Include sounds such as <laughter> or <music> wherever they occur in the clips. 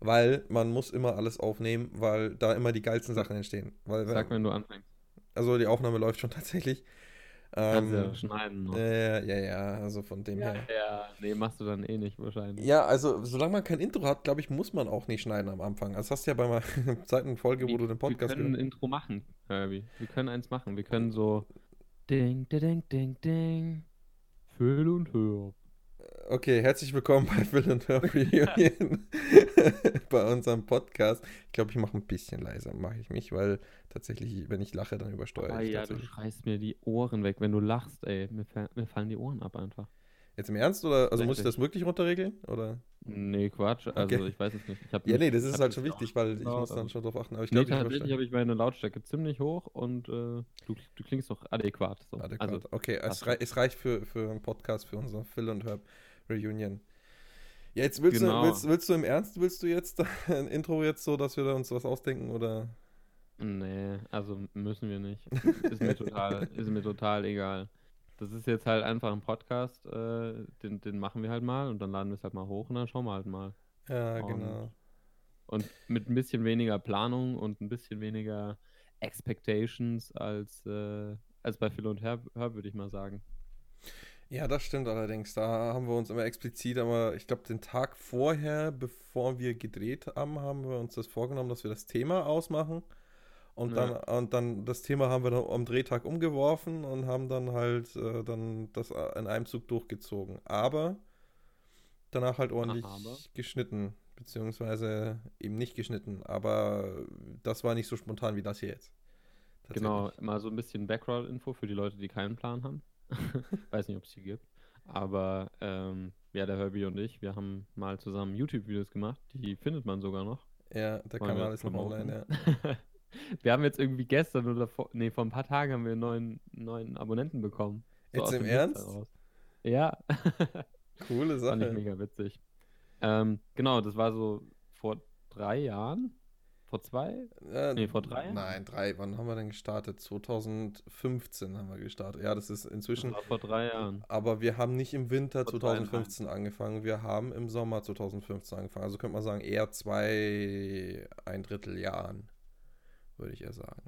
weil man muss immer alles aufnehmen, weil da immer die geilsten Sachen entstehen. Weil, Sag, wenn du anfängst. Also die Aufnahme läuft schon <laughs> tatsächlich. Kannst Ähm, ja schneiden noch. äh, ja, ja, also von dem Ja, her. ja. Nee, machst du dann eh nicht wahrscheinlich. Ja, also solange man kein Intro hat, glaube ich, muss man auch nicht schneiden am Anfang. Also das hast du ja bei meiner <laughs> zweiten Folge, wo du den Podcast Wir können ein gehört Intro machen, Herbie. Wir können eins machen. Wir können so Ding, ding, ding, ding, ding. Phil und Hör. Okay, herzlich willkommen bei Phil und Hör <laughs> Reunion. <laughs> bei unserem Podcast. Ich glaube, ich mache ein bisschen leiser, mache ich mich, weil tatsächlich, wenn ich lache, dann übersteuere Ah ich ja, du schreist mir die Ohren weg, wenn du lachst, ey. Mir, mir fallen die Ohren ab einfach. Jetzt im Ernst oder also muss ich das wirklich runterregeln oder? Nee, Quatsch. Also Okay. ich weiß es nicht. Ja, nee, das ist halt schon wichtig, weil ich muss dann aber- schon drauf achten. Aber ich Nee, glaube, ich tatsächlich habe ich meine Lautstärke ziemlich hoch und äh, du, du klingst doch adäquat. So. Adäquat. Also, okay, es, rei es reicht für, für einen Podcast, für unser Phil und Herb Reunion. Ja, jetzt willst, Genau. du, willst, willst du im Ernst, willst du jetzt <laughs> ein Intro jetzt so, dass wir da uns was ausdenken oder? Nee, also müssen wir nicht. Ist mir total, <laughs> ist mir total egal. Das ist jetzt halt einfach ein Podcast, äh, den, den machen wir halt mal und dann laden wir es halt mal hoch und dann schauen wir halt mal. Ja, Und- genau. Und mit ein bisschen weniger Planung und ein bisschen weniger Expectations als, äh, als bei Phil und Herb, Herb würde ich mal sagen. Ja, das stimmt allerdings. Da haben wir uns immer explizit, aber ich glaube, den Tag vorher, bevor wir gedreht haben, haben wir uns das vorgenommen, dass wir das Thema ausmachen. Und dann, Ja. und dann das Thema haben wir dann am Drehtag umgeworfen und haben dann halt äh, dann das äh, in einem Zug durchgezogen. Aber danach halt ordentlich aber? geschnitten, beziehungsweise eben nicht geschnitten. Aber das war nicht so spontan wie das hier jetzt. Genau, mal so ein bisschen Background-Info für die Leute, die keinen Plan haben. <laughs> Weiß nicht, ob es die gibt. Aber ähm, ja, der Herbie und ich, wir haben mal zusammen YouTube-Videos gemacht. Die findet man sogar noch. Ja, der Wollen Kanal ist noch online, ja. <laughs> wir haben jetzt irgendwie gestern oder vor, nee, vor ein paar Tagen haben wir einen neuen, neuen Abonnenten bekommen. Jetzt aus im Ernst? Ja, <laughs> Coole fand ich Sache. mega witzig. Ähm, genau, das war so vor drei Jahren. Vor zwei? Äh, Nee, vor drei? Nein, drei. Wann haben wir denn gestartet? 2015 haben wir gestartet. Ja, das ist Das inzwischen. war vor drei Jahren. Aber wir haben nicht im Winter Vor 2015 angefangen. Wir haben im Sommer 2015 angefangen. Also könnte man sagen, eher zwei, ein Drittel Jahren, würde ich eher sagen.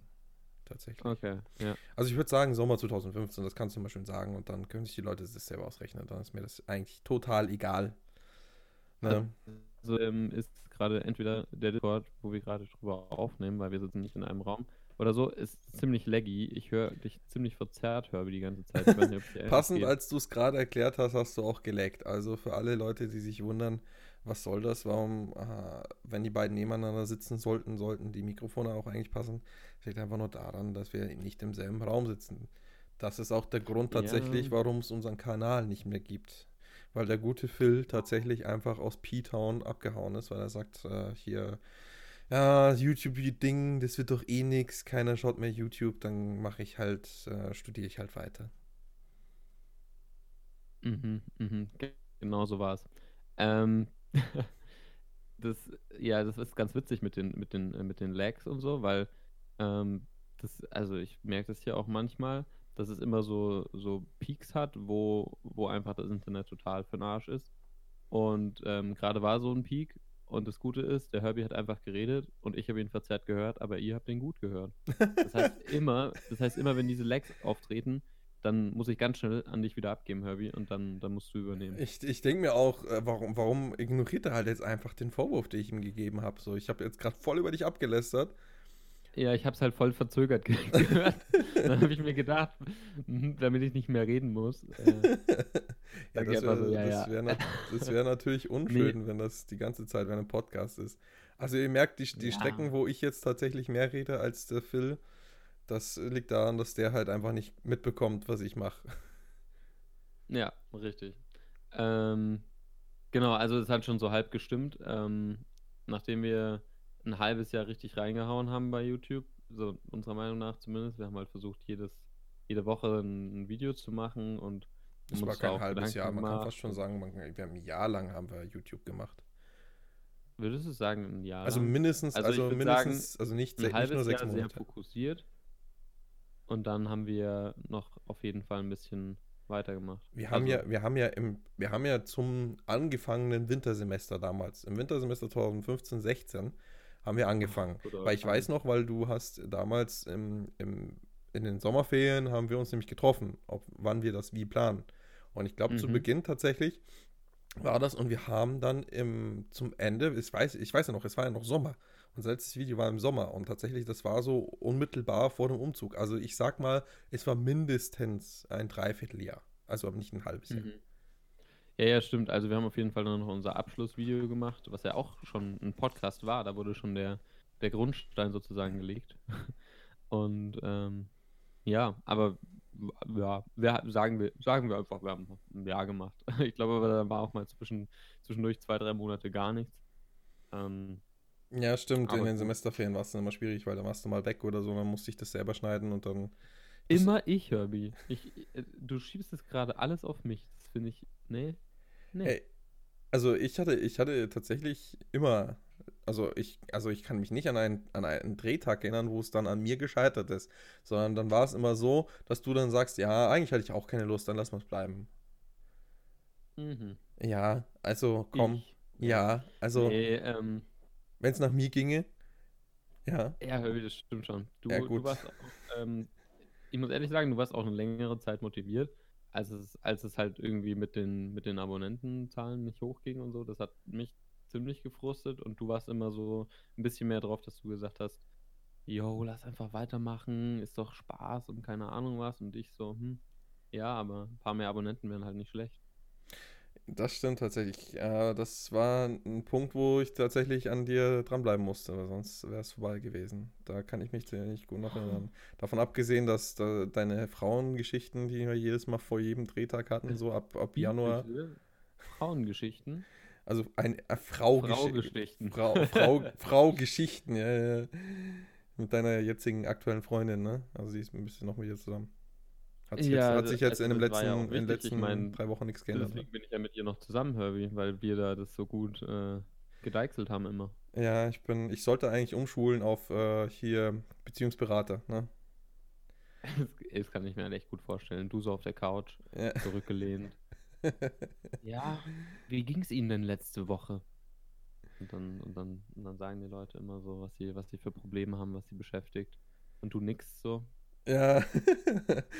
Tatsächlich. Okay, ja. Also ich würde sagen, Sommer 2015, das kannst du mal schön sagen. Und dann können sich die Leute das selber ausrechnen. Dann ist mir das eigentlich total egal. Ne? Also ähm, ist gerade entweder der Discord, wo wir gerade drüber aufnehmen, weil wir sitzen nicht in einem Raum, oder so, ist ziemlich laggy. Ich höre dich ziemlich verzerrt, höre die ganze Zeit. Nicht, <laughs> Passend, geht. als du es gerade erklärt hast, hast du auch geleckt. Also für alle Leute, die sich wundern, was soll das? Warum, äh, wenn die beiden nebeneinander sitzen sollten, sollten die Mikrofone auch eigentlich passen? Das liegt einfach nur daran, dass wir nicht im selben Raum sitzen. Das ist auch der Grund tatsächlich, Ja. warum es unseren Kanal nicht mehr gibt. Weil der gute Phil tatsächlich einfach aus P-Town abgehauen ist, weil er sagt, äh, hier, ja, YouTube-Ding, das wird doch eh nix, keiner schaut mehr YouTube, dann mache ich halt, äh, studiere ich halt weiter. Mhm, mhm. ge- Genau so war es. Ähm, <laughs> das, ja, das ist ganz witzig mit den, mit den, äh, mit den Lags und so, weil ähm, das, also ich merke das hier auch manchmal, dass es immer so, so Peaks hat, wo, wo einfach das Internet total für den Arsch ist. Und ähm, gerade war so ein Peak und das Gute ist, der Herbie hat einfach geredet und ich habe ihn verzerrt gehört, aber ihr habt ihn gut gehört. Das heißt <laughs> immer, das heißt immer, wenn diese Lags auftreten, dann muss ich ganz schnell an dich wieder abgeben, Herbie, und dann, dann musst du übernehmen. Ich, ich denke mir auch, äh, warum, warum ignoriert er halt jetzt einfach den Vorwurf, den ich ihm gegeben habe? So, ich habe jetzt gerade voll über dich abgelästert. Ja, ich habe es halt voll verzögert ge- <laughs> gehört. dann habe ich mir gedacht, mhm, damit ich nicht mehr reden muss. Äh, <laughs> ja, das wäre so, ja, ja. wär, nat- wär natürlich <laughs> unschön, wenn das die ganze Zeit während einem Podcast ist. Also ihr merkt, die, die Ja. Strecken, wo ich jetzt tatsächlich mehr rede als der Phil, das liegt daran, dass der halt einfach nicht mitbekommt, was ich mache. ja, richtig. Ähm, genau, also es hat schon so halb gestimmt. Ähm, nachdem wir ein halbes Jahr richtig reingehauen haben bei YouTube, so unserer Meinung nach zumindest, wir haben halt versucht, jedes, jede Woche ein, Video zu machen und Das war kein halbes Gedanken Jahr, man kann gemacht. fast schon sagen, man, wir haben ein Jahr lang haben wir YouTube gemacht. Würdest du sagen, ein Jahr? Also lang? mindestens, Also also, mindestens, also nicht, ein nicht nur halbes Jahr sehr fokussiert. Und dann haben wir noch auf jeden Fall ein bisschen weitergemacht. Wir haben Also, ja, wir haben ja im, wir haben ja zum angefangenen Wintersemester damals, im Wintersemester 2015, 16, haben wir angefangen. guter Weil ich weiß noch, weil du hast damals im, im, in den Sommerferien haben wir uns nämlich getroffen, ob, wann wir das wie planen. Und ich glaube, zu Mhm. Beginn tatsächlich war das und wir haben dann im, zum Ende, ich weiß, ich weiß ja noch, es war ja noch Sommer. Unser letztes Video war im Sommer und tatsächlich, das war so unmittelbar vor dem Umzug. Also ich sag mal, es war mindestens ein Dreivierteljahr. Also aber nicht ein halbes Jahr. Mhm. Ja, ja, stimmt. Also wir haben auf jeden Fall dann noch unser Abschlussvideo gemacht, was ja auch schon ein Podcast war. Da wurde schon der, der Grundstein sozusagen gelegt. <laughs> Und ähm, ja, aber ja, wir, sagen, wir, sagen wir einfach, wir haben ein Jahr gemacht. <laughs> Ich glaube aber, da war auch mal zwischen, zwischendurch zwei, drei Monate gar nichts. Ähm, Ja, stimmt. In den. Semesterferien war es dann immer schwierig, weil da warst du mal weg oder so, dann musste ich das selber schneiden und dann. Immer ich, Herbie. Ich, äh, du schiebst es gerade alles auf mich. Das finde ich. Nee. Nee. Ey, also ich hatte, ich hatte tatsächlich immer, also ich, also ich kann mich nicht an einen, an einen Drehtag erinnern, wo es dann an mir gescheitert ist, sondern dann war es immer so, dass du dann sagst, ja, eigentlich hatte ich auch keine Lust, dann lass mal es bleiben. Mhm. Ja, also komm, Ich, ja, also Nee, ähm, wenn es nach mir ginge, ja, Ja, das stimmt schon. Du, Ja, du warst auch, ähm, ich muss ehrlich sagen, du warst auch eine längere Zeit motiviert, als es, als es halt irgendwie mit den, mit den Abonnentenzahlen nicht hochging und so. Das hat mich ziemlich gefrustet und du warst immer so ein bisschen mehr drauf, dass du gesagt hast, yo, lass einfach weitermachen, ist doch Spaß und keine Ahnung was. Und ich so, hm, ja, aber ein paar mehr Abonnenten wären halt nicht schlecht. Das stimmt tatsächlich. Äh, das war ein Punkt, wo ich tatsächlich an dir dranbleiben musste, weil sonst wäre es vorbei gewesen. Da kann ich mich nicht gut noch erinnern. Davon abgesehen, dass da deine Frauengeschichten, die wir jedes Mal vor jedem Drehtag hatten, so ab, ab Januar? Frauengeschichten? also ein äh, Frau, Fraugeschichten. Frau, Frau, Frau Geschichten, ja, ja. Mit deiner jetzigen aktuellen Freundin, ne? Also sie ist ein bisschen noch mit dir zusammen. Hat sich Ja, jetzt, hat sich jetzt also in, den letzten, ja in den letzten mein, drei Wochen nichts geändert. Ne? Deswegen bin ich ja mit ihr noch zusammen, Herbie, weil wir da das so gut äh, gedeichselt haben immer. Ja, ich bin, ich sollte eigentlich umschulen auf äh, hier Beziehungsberater, ne? Das, <laughs> das kann ich mir halt echt gut vorstellen. Du so auf der Couch, Ja. zurückgelehnt. <laughs> ja, wie ging es Ihnen denn letzte Woche? Und dann, und dann, und dann sagen die Leute immer so, was sie, was sie für Probleme haben, was sie beschäftigt. Und du nix so. Ja.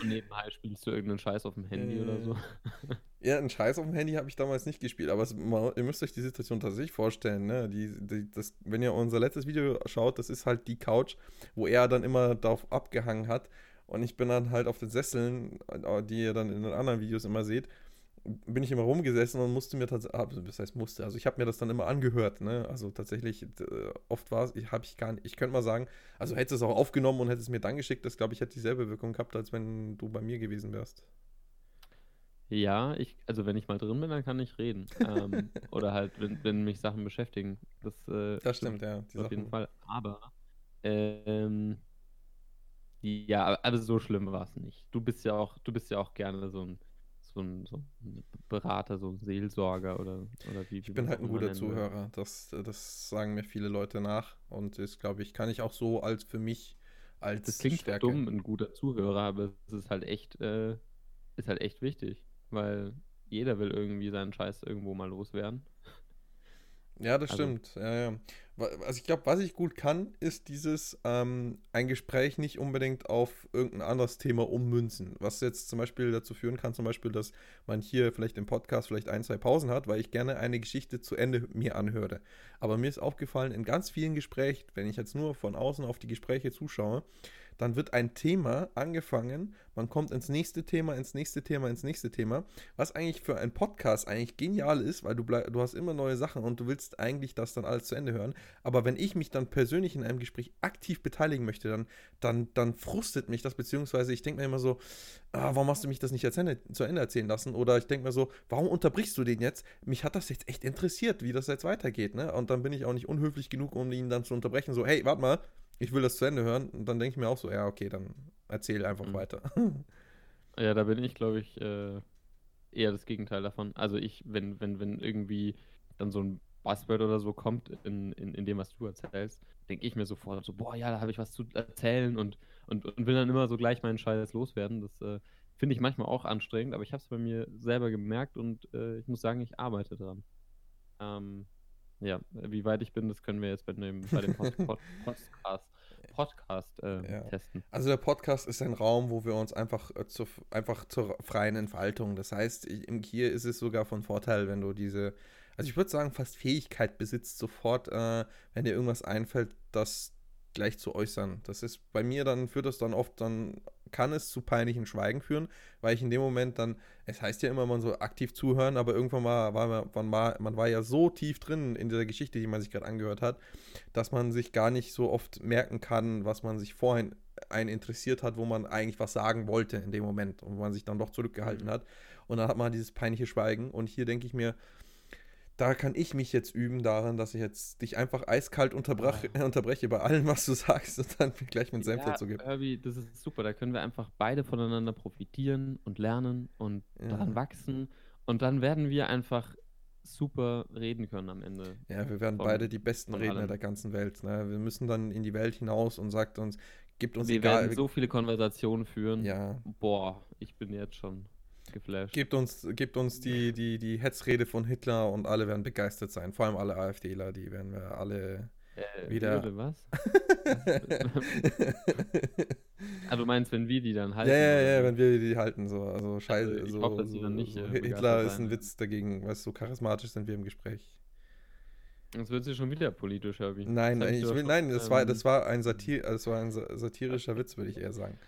Und nebenbei spielst du irgendeinen Scheiß auf dem Handy oder so. <laughs> Ja, einen Scheiß auf dem Handy habe ich damals nicht gespielt, aber es, ma- ihr müsst euch die Situation tatsächlich vorstellen, ne? Die, die, das, wenn ihr unser letztes Video schaut, das ist halt die Couch, wo er dann immer darauf abgehangen hat und ich bin dann halt auf den Sesseln, äh, die ihr dann in den anderen Videos immer seht, bin ich immer rumgesessen und musste mir tatsächlich, das heißt musste, also ich habe mir das dann immer angehört, ne? Also tatsächlich, oft war es, ich habe ich gar nicht, ich könnte mal sagen, also hätte es auch aufgenommen und hätte es mir dann geschickt, das glaube ich hätte dieselbe Wirkung gehabt, als wenn du bei mir gewesen wärst. Ja, ich, also wenn ich mal drin bin, dann kann ich reden. Ähm, <laughs> oder halt, wenn, wenn mich Sachen beschäftigen. Das, äh, Das stimmt, ja. Die Auf jeden Sachen- Fall. Aber, ähm, ja, aber so schlimm war es nicht. Du bist ja auch, du bist ja auch gerne so ein, so ein, so ein Berater, so ein Seelsorger oder, oder wie. Ich bin halt ein guter Zuhörer. Das, das sagen mir viele Leute nach. Und das, glaube ich, kann ich auch so als für mich als Das klingt Stärke. dumm, ein guter Zuhörer, aber es ist halt echt, äh, ist halt echt wichtig. Weil jeder will irgendwie seinen Scheiß irgendwo mal loswerden. Ja, das Also- stimmt. Ja, ja. Also ich glaube, was ich gut kann, ist dieses ähm, ein Gespräch nicht unbedingt auf irgendein anderes Thema ummünzen. Was jetzt zum Beispiel dazu führen kann, zum Beispiel, dass man hier vielleicht im Podcast vielleicht ein, zwei Pausen hat, weil ich gerne eine Geschichte zu Ende mir anhöre. Aber mir ist aufgefallen, in ganz vielen Gesprächen, wenn ich jetzt nur von außen auf die Gespräche zuschaue, dann wird ein Thema angefangen, man kommt ins nächste Thema, ins nächste Thema, ins nächste Thema, was eigentlich für einen Podcast eigentlich genial ist, weil du, bleib, du hast immer neue Sachen und du willst eigentlich das dann alles zu Ende hören. Aber wenn ich mich dann persönlich in einem Gespräch aktiv beteiligen möchte, dann, dann, dann frustet mich das, beziehungsweise ich denke mir immer so, ah, warum hast du mich das nicht Ende, zu Ende erzählen lassen? Oder ich denke mir so, warum unterbrichst du den jetzt? Mich hat das jetzt echt interessiert, wie das jetzt weitergeht, ne? Und dann bin ich auch nicht unhöflich genug, um ihn dann zu unterbrechen, so, hey, warte mal, ich will das zu Ende hören. Und dann denke ich mir auch so, ja, okay, dann erzähl einfach Mhm. weiter. <laughs> Ja, da bin ich, glaube ich, äh, eher das Gegenteil davon. Also ich, wenn, wenn, wenn irgendwie dann so ein Buzzword oder so kommt in, in, in dem, was du erzählst, denke ich mir sofort so, boah, ja, da habe ich was zu erzählen und, und, und will dann immer so gleich meinen Scheiß loswerden. Das äh, Finde ich manchmal auch anstrengend, aber ich habe es bei mir selber gemerkt und äh, ich muss sagen, ich arbeite dran. Ähm, ja, wie weit ich bin, das können wir jetzt bei dem, bei dem Pod Pod Podcast, Podcast äh, ja. testen. Also der Podcast ist ein Raum, wo wir uns einfach, äh, zu, einfach zur freien Entfaltung. Das heißt, hier ist es sogar von Vorteil, wenn du diese, also ich würde sagen, fast Fähigkeit besitzt, sofort, äh, wenn dir irgendwas einfällt, das gleich zu äußern. Das ist bei mir dann, führt das dann oft dann kann es zu peinlichen Schweigen führen, weil ich in dem Moment dann, es heißt ja immer, man so aktiv zuhören, aber irgendwann mal war man, war, man war ja so tief drin in dieser Geschichte, die man sich gerade angehört hat, dass man sich gar nicht so oft merken kann, was man sich vorhin einen interessiert hat, wo man eigentlich was sagen wollte in dem Moment und wo man sich dann doch zurückgehalten mhm. hat. Und dann hat man dieses peinliche Schweigen. Und hier denke ich mir, da kann ich mich jetzt üben daran, dass ich jetzt dich einfach eiskalt unterbrech, ja. <laughs> unterbreche bei allem, was du sagst und dann gleich mit Senf ja, dazu gebe. Herbie, das ist super. Da können wir einfach beide voneinander profitieren und lernen und ja. daran wachsen. Und dann werden wir einfach super reden können am Ende. Ja, wir werden von, beide die besten Redner allem. der ganzen Welt. Ne? Wir müssen dann in die Welt hinaus und sagt uns, gibt uns wir egal. Wir werden so viele Konversationen führen. Ja. Boah, ich bin jetzt schon geflasht. Gebt uns, gebt uns die, die, die Hetzrede von Hitler und alle werden begeistert sein. Vor allem alle AfDler, die werden wir alle äh, wieder. Würde was? <laughs> ah, du meinst, wenn wir die dann halten? Ja, ja, ja, wenn wir die halten, so. Also, scheiße. Also, ich so, hoffe, dass so, dann nicht. So, äh, Hitler ist ein Witz dagegen, weißt du, so charismatisch sind wir im Gespräch. Jetzt wird sie schon wieder politisch, Herbie. Nein, das ich will, nein, das, war, das war ein, Satir, das war ein satirischer Witz, würde ich eher sagen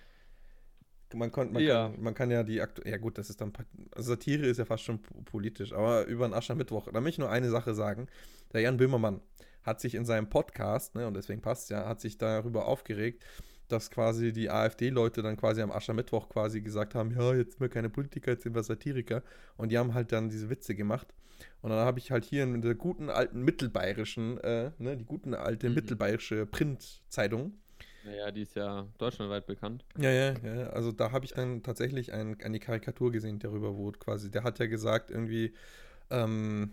man, konnt, man, ja. Kann, man kann ja die aktuelle, ja gut, das ist dann, also Satire ist ja fast schon politisch, aber über einen Aschermittwoch, da möchte ich nur eine Sache sagen. Der Jan Böhmermann hat sich in seinem Podcast, ne, und deswegen passt ja, hat sich darüber aufgeregt, dass quasi die AfD-Leute dann quasi am Aschermittwoch quasi gesagt haben, ja, jetzt sind wir keine Politiker, jetzt sind wir Satiriker. Und die haben halt dann diese Witze gemacht. Und dann habe ich halt hier in der guten alten mittelbayerischen, äh, ne, die guten alte mhm. mittelbayerische Printzeitung, naja, die ist ja deutschlandweit bekannt. Ja, ja, ja. Also da habe ich dann tatsächlich ein, eine Karikatur gesehen darüber, wo quasi, der hat ja gesagt, irgendwie, ähm,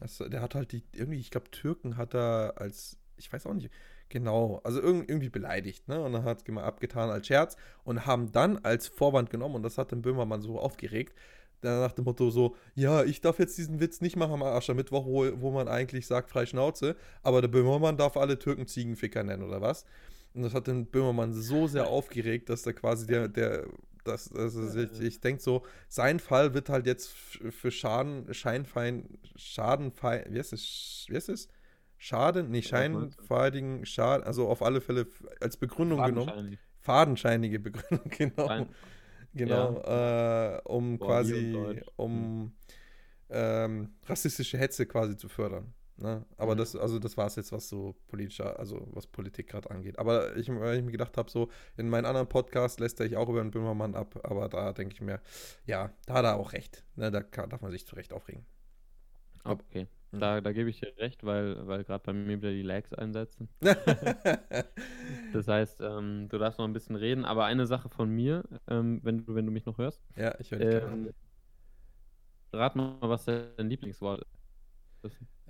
also der hat halt die, irgendwie, ich glaube, Türken hat er als, ich weiß auch nicht, genau, also irgendwie beleidigt, ne? Und dann hat es mal abgetan als Scherz und haben dann als Vorwand genommen, und das hat den Böhmermann so aufgeregt, nach dem Motto so, ja, ich darf jetzt diesen Witz nicht machen am Aschermittwoch, wo, wo man eigentlich sagt, frei Schnauze, aber der Böhmermann darf alle Türken Ziegenficker nennen, oder was? Und das hat den Böhmermann so sehr aufgeregt, dass er quasi der, der, das, also ich, ich denke so, sein Fall wird halt jetzt für Schaden, Scheinfein, Schadenfein, wie heißt es, wie heißt es? Schaden, nee, scheinfeidigen Schaden, also auf alle Fälle als Begründung genommen. Fadenscheinige Begründung, <laughs> genau. Fein. Genau, ja. äh, um Boah, quasi, um hm. ähm, rassistische Hetze quasi zu fördern. Ne? Aber mhm. das, also das war es jetzt, was so politischer, also was Politik gerade angeht. Aber ich, weil ich mir gedacht habe, so in meinen anderen Podcast lässt er ich auch über den Böhmermann ab, aber da denke ich mir, ja, da hat er auch recht. Ne? Da kann, darf man sich zu Recht aufregen. Okay. Hm. Da, da gebe ich dir recht, weil, weil gerade bei mir wieder die Lags einsetzen. <laughs> das heißt, ähm, du darfst noch ein bisschen reden, aber eine Sache von mir, ähm, wenn, du, wenn du mich noch hörst. Ja, ich höre dich ähm, Rat mal, was dein Lieblingswort ist.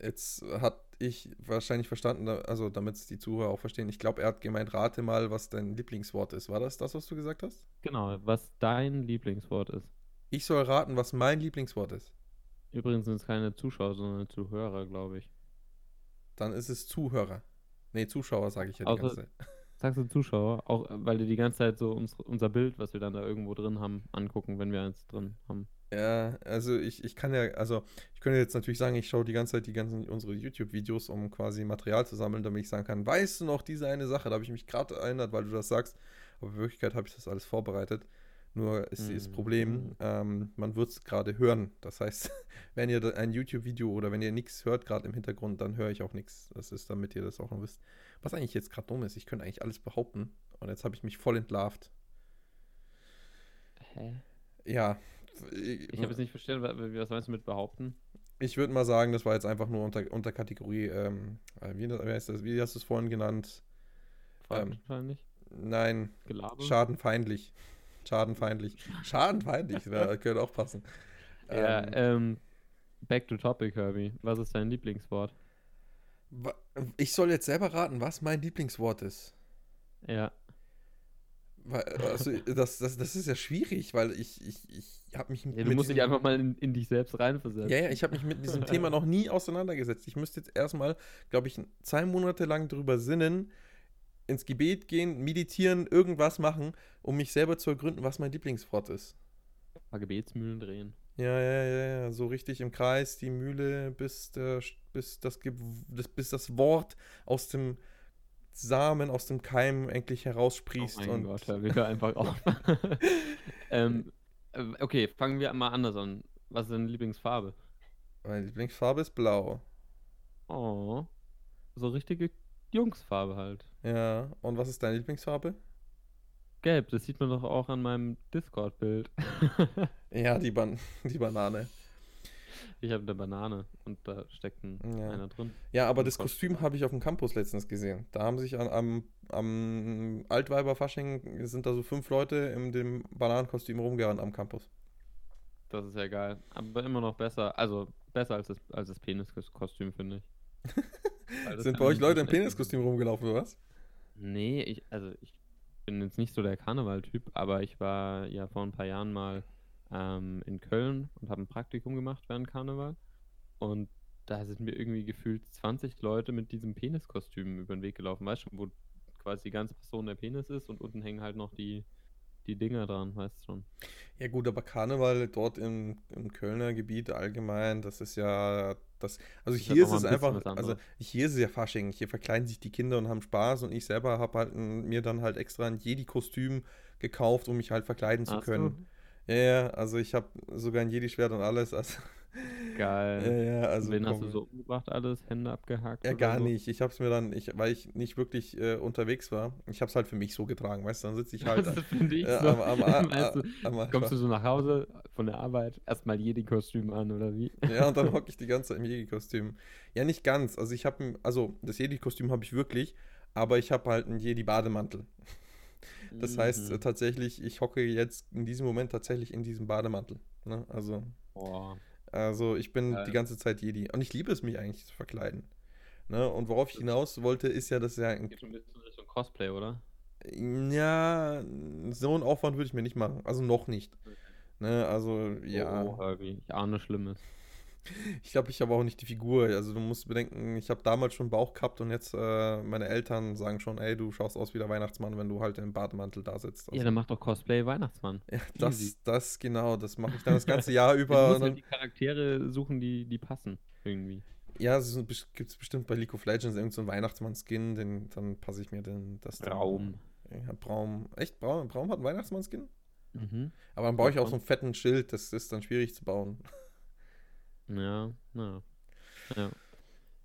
Jetzt hat ich wahrscheinlich verstanden, also damit es die Zuhörer auch verstehen, ich glaube, er hat gemeint, rate mal, was dein Lieblingswort ist. War das das, was du gesagt hast? Genau, was dein Lieblingswort ist. Ich soll raten, was mein Lieblingswort ist. Übrigens sind es keine Zuschauer, sondern Zuhörer, glaube ich. Dann ist es Zuhörer. Nee, Zuschauer sage ich ja die Außer, ganze Zeit. Sagst du Zuschauer? Auch weil die die ganze Zeit so uns, unser Bild, was wir dann da irgendwo drin haben, angucken, wenn wir eins drin haben. Ja, also ich, ich kann ja, also ich könnte jetzt natürlich sagen, ich schaue die ganze Zeit die ganzen unsere YouTube-Videos, um quasi Material zu sammeln, damit ich sagen kann, weißt du noch diese eine Sache? Da habe ich mich gerade erinnert, weil du das sagst. Aber in Wirklichkeit habe ich das alles vorbereitet. Nur ist mhm. das Problem, ähm, man wird es gerade hören. Das heißt, <laughs> wenn ihr ein YouTube-Video oder wenn ihr nichts hört, gerade im Hintergrund, dann höre ich auch nichts. Das ist, damit ihr das auch noch wisst. Was eigentlich jetzt gerade dumm ist, ich könnte eigentlich alles behaupten. Und jetzt habe ich mich voll entlarvt. Hä? Ja, ich habe jetzt nicht verstanden, was meinst du mit behaupten? Ich würde mal sagen, das war jetzt einfach nur unter, unter Kategorie, ähm, äh, wie, das, wie hast du es vorhin genannt? Wahrscheinlich. Ähm, nein, Gelaber? schadenfeindlich. Schadenfeindlich. Schadenfeindlich, <laughs> da könnte auch passen. Ja, ähm, ähm, back to topic, Herbie. Was ist dein Lieblingswort? Ich soll jetzt selber raten, was mein Lieblingswort ist. Ja. Weil, also, das, das, das ist ja schwierig, weil ich, ich, ich habe mich Ja, du musst dich einfach mal in, in dich selbst reinversetzen. Ja, ja, ich habe mich mit diesem Thema noch nie auseinandergesetzt. Ich müsste jetzt erstmal, glaube ich, zwei Monate lang drüber sinnen, ins Gebet gehen, meditieren, irgendwas machen, um mich selber zu ergründen, was mein Lieblingswort ist. Ein paar Gebetsmühlen drehen. Ja, ja, ja, ja, so richtig im Kreis, die Mühle, bis, der, bis, das, bis das Wort aus dem Samen, aus dem Keim endlich heraussprießt. oh mein und Gott, hör wieder einfach auf. <laughs> ähm, äh, okay, fangen wir mal anders an. Was ist deine Lieblingsfarbe? meine Lieblingsfarbe ist blau. Oh, so richtige Jungsfarbe halt. Ja, und was ist deine Lieblingsfarbe? Gelb, das sieht man doch auch an meinem Discord-Bild. <laughs> Ja, die, Ban <laughs> die Banane. <laughs> ich habe eine Banane und da steckt ein, Ja. einer drin. Ja, aber das Kostüm. Habe ich auf dem Campus letztens gesehen. Da haben sich an, am, am Altweiberfasching sind da so fünf Leute in dem Bananenkostüm rumgerannt am Campus. Das ist ja geil. Aber immer noch besser. Also besser als das, als das Peniskostüm, finde ich. <laughs> Sind bei euch Leute im Peniskostüm rumgelaufen, oder was? Nee, ich, also ich bin jetzt nicht so der Karneval-Typ, aber ich war ja vor ein paar Jahren mal ähm, in Köln und habe ein Praktikum gemacht während Karneval. Und da sind mir irgendwie gefühlt 20 Leute mit diesem Peniskostüm über den Weg gelaufen, weißt du, wo quasi die ganze Person der Penis ist und unten hängen halt noch die, die Dinger dran, weißt du schon. Ja gut, aber Karneval dort im, im Kölner Gebiet allgemein, das ist ja das. Also Das ist hier halt ist noch es einfach, also hier ist es ja Fasching. Hier verkleiden sich die Kinder und haben Spaß und ich selber habe halt ein, mir dann halt extra ein Jedi-Kostüm gekauft, um mich halt verkleiden zu Hast können. Ja, ja, also ich habe sogar ein Jedi-Schwert und alles. Also? <laughs> Geil. ja, ja, also Wen hast du komm. so umgebracht alles? Hände abgehakt? Ja, gar so? nicht. Ich hab's mir dann, ich, weil ich nicht wirklich äh, unterwegs war, ich hab's halt für mich so getragen, weißt du, dann sitze ich halt <laughs> das finde ich äh, so. am, am, <laughs> am, weißt du, am kommst du so nach Hause von der Arbeit, erstmal Jedi-Kostüm an oder wie? Ja, und dann hocke ich die ganze Zeit im Jedi-Kostüm. Ja, nicht ganz. Also ich habe, also das Jedi-Kostüm habe ich wirklich, aber ich habe halt einen Jedi-Bademantel. Das heißt äh, Mhm. tatsächlich, ich hocke jetzt in diesem Moment tatsächlich in diesem Bademantel. Ne? Also, Boah. also ich bin Geil. die ganze Zeit Jedi. Und ich liebe es, mich eigentlich zu verkleiden. Ne? Und worauf ich hinaus wollte, ist ja, dass ja ein Geht ein bisschen Richtung Cosplay, oder? Ja, so einen Aufwand würde ich mir nicht machen. Also noch nicht. Ne, also, ja. Oh, Herbie, ich ahne Schlimmes. Ich glaube, ich habe auch nicht die Figur. Also, du musst bedenken, ich habe damals schon Bauch gehabt und jetzt äh, meine Eltern sagen schon, ey, du schaust aus wie der Weihnachtsmann, wenn du halt im Bademantel da sitzt. Ja, Also, dann mach doch Cosplay Weihnachtsmann. ja, das, das, genau, das mache ich dann das ganze Jahr <laughs> über. musst Und halt dann, die Charaktere suchen, die, die passen. Irgendwie. ja, es gibt es bestimmt bei League of Legends irgendeinen so Weihnachtsmann-Skin, den, dann passe ich mir den, das dann- Braum. Ja, Braum. Echt? Braum, Braum hat einen Weihnachtsmann-Skin? Mhm. Aber dann baue ich auch Ja. so einen fetten Schild, das ist dann schwierig zu bauen. Ja, ja. Ja,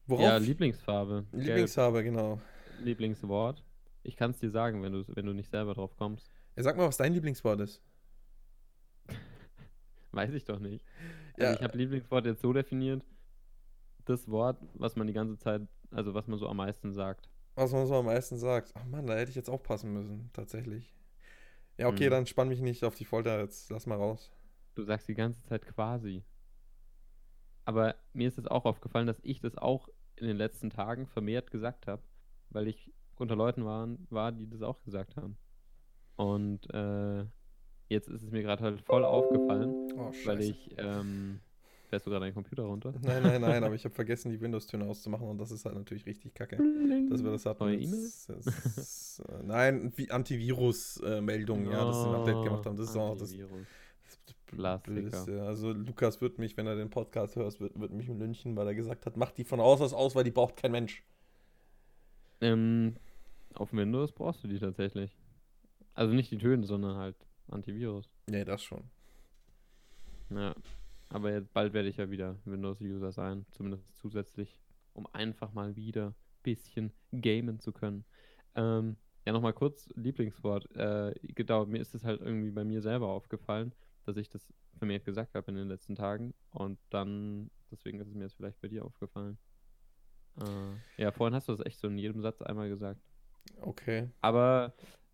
Worauf? ja Lieblingsfarbe. Gelb. Lieblingsfarbe, genau. Lieblingswort. Ich kann es dir sagen, wenn du, wenn du nicht selber drauf kommst. Ja, sag mal, was dein Lieblingswort ist. <laughs> Weiß ich doch nicht. Ja. Also ich habe Lieblingswort jetzt so definiert, das Wort, was man die ganze Zeit, also was man so am meisten sagt. Was man so am meisten sagt. Ach Mann, da hätte ich jetzt aufpassen müssen, tatsächlich. Ja, okay, Mhm. dann spann mich nicht auf die Folter, jetzt lass mal raus. Du sagst die ganze Zeit quasi. Aber mir ist es auch aufgefallen, dass ich das auch in den letzten Tagen vermehrt gesagt habe, weil ich unter Leuten waren, war, die das auch gesagt haben. Und äh, jetzt ist es mir gerade halt voll aufgefallen, Oh, weil ich, ähm, fährst du gerade deinen Computer runter? <laughs> Nein, nein, nein, aber ich habe vergessen, die Windows-Töne auszumachen und das ist halt natürlich richtig kacke. Dass wir das hatten. Neue jetzt- äh, Nein, Antivirus-Meldung, ja, dass sie ein Update gemacht haben. Das ist auch das Klassiker. Blödeste. Also Lukas wird mich, wenn er den Podcast hört, wird, wird mich lynchen, weil er gesagt hat, mach die von aus aus aus, weil die braucht kein Mensch. Ähm, auf Windows brauchst du die tatsächlich. Also nicht die Töne, sondern halt Antivirus. Nee, das schon. Ja. Aber jetzt bald werde ich ja wieder Windows-User sein, zumindest zusätzlich, um einfach mal wieder ein bisschen gamen zu können. Ähm, ja, nochmal kurz Lieblingswort. Äh, genau, mir ist es halt irgendwie bei mir selber aufgefallen, dass ich das vermehrt gesagt habe in den letzten Tagen und dann, deswegen ist es mir jetzt vielleicht bei dir aufgefallen. Äh, ja, vorhin hast du das echt so in jedem Satz einmal gesagt. Okay. Aber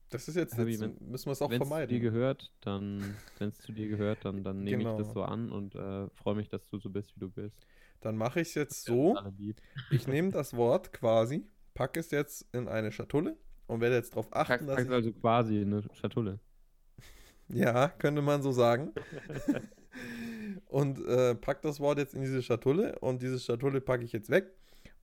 Das ist jetzt, Herbie, jetzt wenn- müssen wir es auch wenn es zu dir vermeiden. gehört, dann, wenn es zu dir gehört, dann, dann nehme Genau. ich das so an und äh, freue mich, dass du so bist, wie du bist. Dann mache ich es jetzt so. Ich nehme das Wort quasi, packe es jetzt in eine Schatulle und werde jetzt darauf achten, Packst, dass ich, also quasi eine Schatulle. Ja, könnte man so sagen. <laughs> und äh, pack das Wort jetzt in diese Schatulle und diese Schatulle packe ich jetzt weg.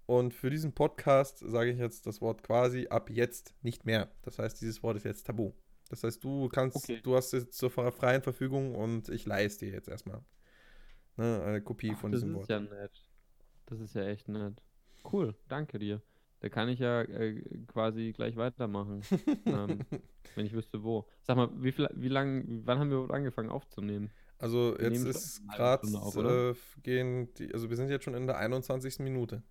Und für diesen Podcast sage ich jetzt das Wort quasi ab jetzt nicht mehr. Das heißt, dieses Wort ist jetzt tabu. Das heißt, du kannst, Okay. du hast es zur freien Verfügung und ich leihe es dir jetzt erstmal. Ne, eine Kopie Ach, von das diesem ist Wort. ja nett. Das ist ja echt nett. Cool, danke dir. Da kann ich ja äh, quasi gleich weitermachen, <laughs> ähm, wenn ich wüsste wo. Sag mal, wie viel, wie lang, wann haben wir angefangen aufzunehmen? Also Wir jetzt ist gerade, äh, gehen die, also wir sind jetzt schon in der 21. Minute.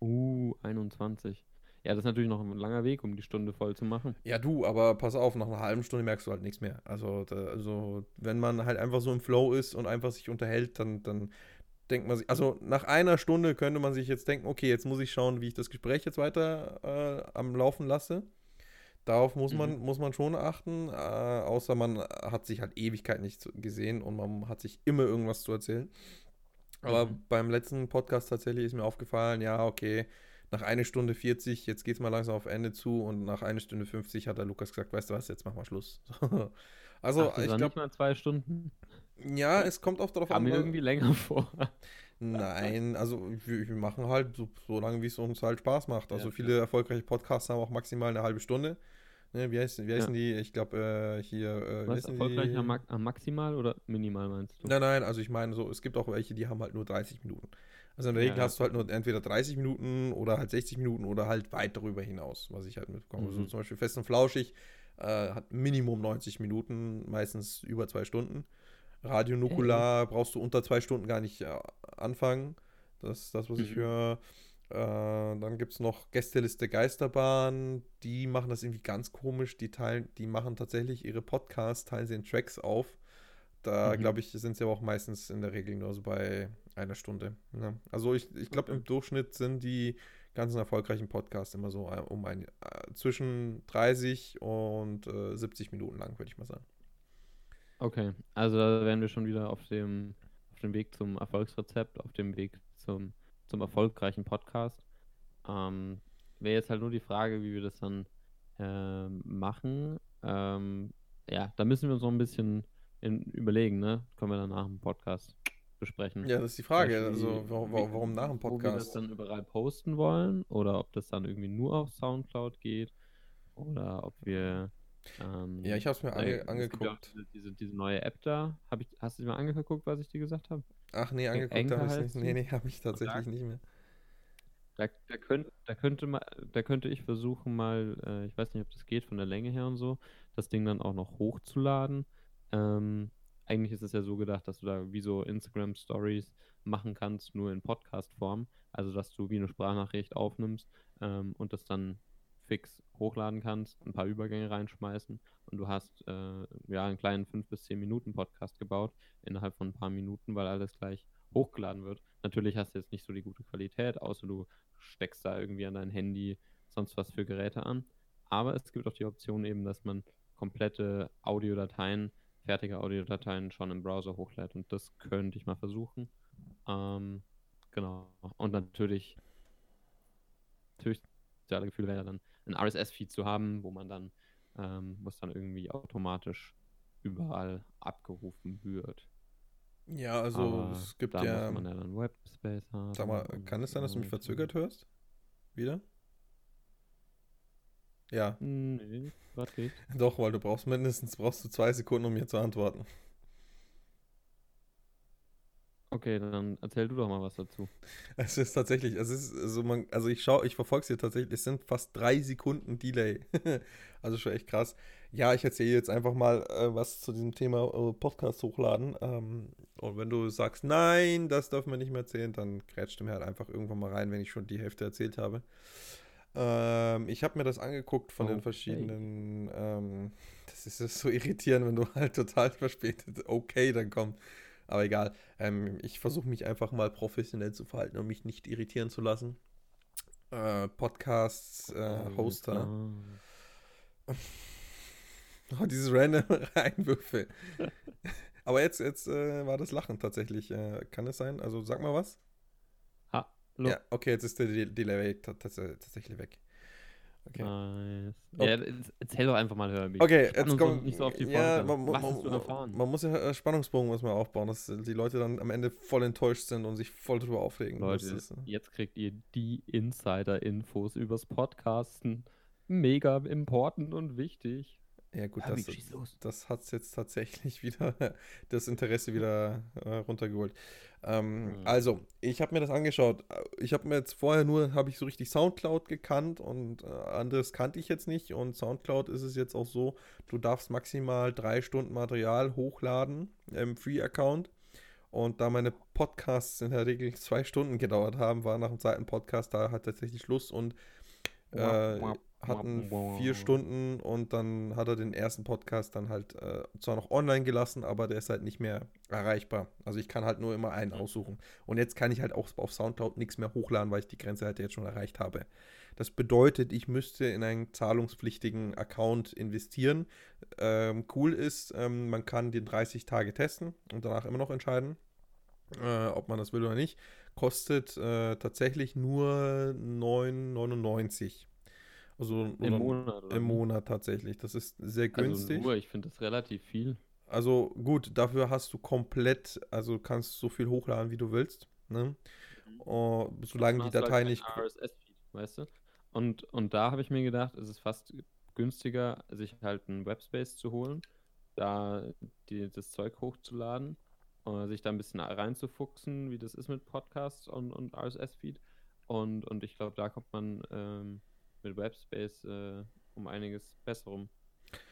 Uh, 21. Ja, das ist natürlich noch ein langer Weg, um die Stunde voll zu machen. Ja, du, aber pass auf, nach einer halben Stunde merkst du halt nichts mehr. Also, da, also wenn man halt einfach so im Flow ist und einfach sich unterhält, dann, dann denkt man sich, also nach einer Stunde könnte man sich jetzt denken, okay, jetzt muss ich schauen, wie ich das Gespräch jetzt weiter äh, am Laufen lasse. Darauf muss man, Mhm. muss man schon achten, äh, außer man hat sich halt Ewigkeit nicht gesehen und man hat sich immer irgendwas zu erzählen. Aber Mhm. beim letzten Podcast tatsächlich ist mir aufgefallen, ja, okay, nach einer Stunde 40, jetzt geht es mal langsam auf Ende zu und nach einer Stunde 50 hat der Lukas gesagt, weißt du was, jetzt machen wir Schluss. <laughs> also Ach, ich glaube, mal zwei Stunden. Ja, es kommt auch darauf an. mir weil- irgendwie länger <laughs> vor. Nein, also wir, wir machen halt so, so lange, wie es uns halt Spaß macht. Also Ja, viele erfolgreiche Podcasts haben auch maximal eine halbe Stunde. Ne, wie, heißt, wie heißen die? Ich glaube, äh, hier. Äh, Was, heißen erfolgreich die? am, am Maximal oder Minimal meinst du? Nein, nein, also ich meine so, es gibt auch welche, die haben halt nur 30 Minuten. Also in der Ja, Regel ja. hast du halt nur entweder 30 Minuten oder halt 60 Minuten oder halt weit darüber hinaus, was ich halt mitbekomme. Also Mhm. zum Beispiel Fest und Flauschig äh, hat Minimum 90 Minuten, meistens über zwei Stunden. Radio Nukular brauchst du unter zwei Stunden gar nicht äh, anfangen. Das ist das, was ich Mhm. höre. Äh, dann gibt es noch Gästeliste Geisterbahn. Die machen das irgendwie ganz komisch. Die teilen, die machen tatsächlich ihre Podcasts, teilen sie in Tracks auf. Da, Mhm. glaube ich, sind sie aber auch meistens in der Regel nur so bei einer Stunde. Ne? Also ich, ich glaube, im Durchschnitt sind die ganzen erfolgreichen Podcasts immer so äh, um ein, äh, zwischen 30 und äh, 70 Minuten lang, würde ich mal sagen. Okay, also da wären wir schon wieder auf dem, auf dem Weg zum Erfolgsrezept, auf dem Weg zum, zum erfolgreichen Podcast. Ähm, Wäre jetzt halt nur die Frage, wie wir das dann ähm, machen. Ähm, ja, da müssen wir uns noch ein bisschen in, überlegen, ne? Können wir dann nach dem Podcast besprechen. Ja, das ist die Frage. Vielleicht Also, warum, warum nach dem Wo wir das Podcast? dann überall posten wollen oder ob das dann irgendwie nur auf Soundcloud geht oder ob wir. Ähm, Ja, ich habe es mir ange es gibt ja angeguckt. Diese, diese, neue App da. Hab ich, hast du dir mal angeguckt, was ich dir gesagt habe? Ach nee, angeguckt habe ich nicht. Nee, nee, habe ich tatsächlich Sagt- nicht mehr. Da, da, könnt, da, könnte mal, da könnte ich versuchen, mal, äh, ich weiß nicht, ob das geht von der Länge her und so, das Ding dann auch noch hochzuladen. Ähm, eigentlich ist es ja so gedacht, dass du da wie so Instagram Stories machen kannst, nur in Podcast-Form. Also, dass du wie eine Sprachnachricht aufnimmst ähm, und das dann fix hochladen kannst, ein paar Übergänge reinschmeißen und du hast äh, ja einen kleinen 5 bis 10 Minuten Podcast gebaut innerhalb von ein paar Minuten, weil alles gleich hochgeladen wird. Natürlich hast du jetzt nicht so die gute Qualität, außer du steckst da irgendwie an dein Handy sonst was für Geräte an. Aber es gibt auch die Option eben, dass man komplette Audiodateien, fertige Audiodateien schon im Browser hochlädt. Und das könnte ich mal versuchen. Ähm, genau. Und natürlich, natürlich, soziale Gefühle wäre dann ein RSS-Feed zu haben, wo man dann, ähm, wo es dann irgendwie automatisch überall abgerufen wird. Ja, also Aber es gibt da ja. muss man ja dann Webspace haben. Sag mal, kann es sein, dass du mich verzögert hörst? Wieder? Ja, Nee, was <laughs> geht? doch, weil du brauchst mindestens brauchst du zwei Sekunden, um mir zu antworten. Okay, dann erzähl du doch mal was dazu. Es ist tatsächlich, es ist so man, also ich schaue, ich verfolge es hier tatsächlich, es sind fast drei Sekunden Delay. <laughs> also schon echt krass. Ja, ich erzähle jetzt einfach mal äh, was zu diesem Thema äh, Podcast hochladen. Ähm, und wenn du sagst, nein, das dürfen wir nicht mehr erzählen, dann grätscht mir halt einfach irgendwann mal rein, wenn ich schon die Hälfte erzählt habe. Ähm, ich habe mir das angeguckt von den Okay. verschiedenen. Ähm, das ist so irritierend, wenn du halt total verspätet okay dann kommt. Aber egal. Ähm, ich versuche mich einfach mal professionell zu verhalten und mich nicht irritieren zu lassen. Äh, Podcasts, äh, Hoster. <laughs> Oh, diese random <laughs> Einwürfe. Aber jetzt, jetzt äh, war das Lachen tatsächlich. Äh, kann es sein? Also sag mal was. Hallo. Ja, okay, jetzt ist der De- Delay ta- tats- tatsächlich weg. Okay. Nice. Ja, erzähl doch einfach mal, Herbie. Okay, jetzt kommt. Nicht so auf die ja, man, Was hast du erfahren? Man muss ja äh, Spannungsbogen muss man aufbauen, dass die Leute dann am Ende voll enttäuscht sind und sich voll drüber aufregen. Leute, ist, jetzt kriegt ihr die Insider-Infos übers Podcasten. Mega important und wichtig. Ja, gut, Herbie, das, das hat jetzt tatsächlich <laughs> wieder das Interesse wieder äh, runtergeholt. Ähm, mhm. Also, ich habe mir das angeschaut. Ich habe mir jetzt vorher nur, habe ich so richtig Soundcloud gekannt und äh, anderes kannte ich jetzt nicht. Und Soundcloud ist es jetzt auch so, du darfst maximal drei Stunden Material hochladen im Free-Account. Und da meine Podcasts in der Regel zwei Stunden gedauert haben, war nach dem zweiten Podcast da halt tatsächlich Schluss und äh, hatten vier Stunden und dann hat er den ersten Podcast dann halt äh, zwar noch online gelassen, aber der ist halt nicht mehr erreichbar. Also ich kann halt nur immer einen aussuchen. Und jetzt kann ich halt auch auf Soundcloud nichts mehr hochladen, weil ich die Grenze halt jetzt schon erreicht habe. Das bedeutet, ich müsste in einen zahlungspflichtigen Account investieren. Ähm, cool ist, ähm, man kann den 30 Tage testen und danach immer noch entscheiden, äh, ob man das will oder nicht. Kostet äh, tatsächlich nur 9,99 also Im Monat, oder? Im Monat tatsächlich. Das ist sehr günstig. Also nur, ich finde das relativ viel. Also gut, dafür hast du komplett, also kannst so viel hochladen, wie du willst. Ne? Mhm. Uh, solange die Datei halt nicht. RSS-Feed, weißt du? Und, und da habe ich mir gedacht, es ist fast günstiger, sich halt einen Webspace zu holen, da die, das Zeug hochzuladen und sich da ein bisschen reinzufuchsen, wie das ist mit Podcasts und, und RSS-Feed. Und, und ich glaube, da kommt man ähm, mit Webspace äh, um einiges besser rum.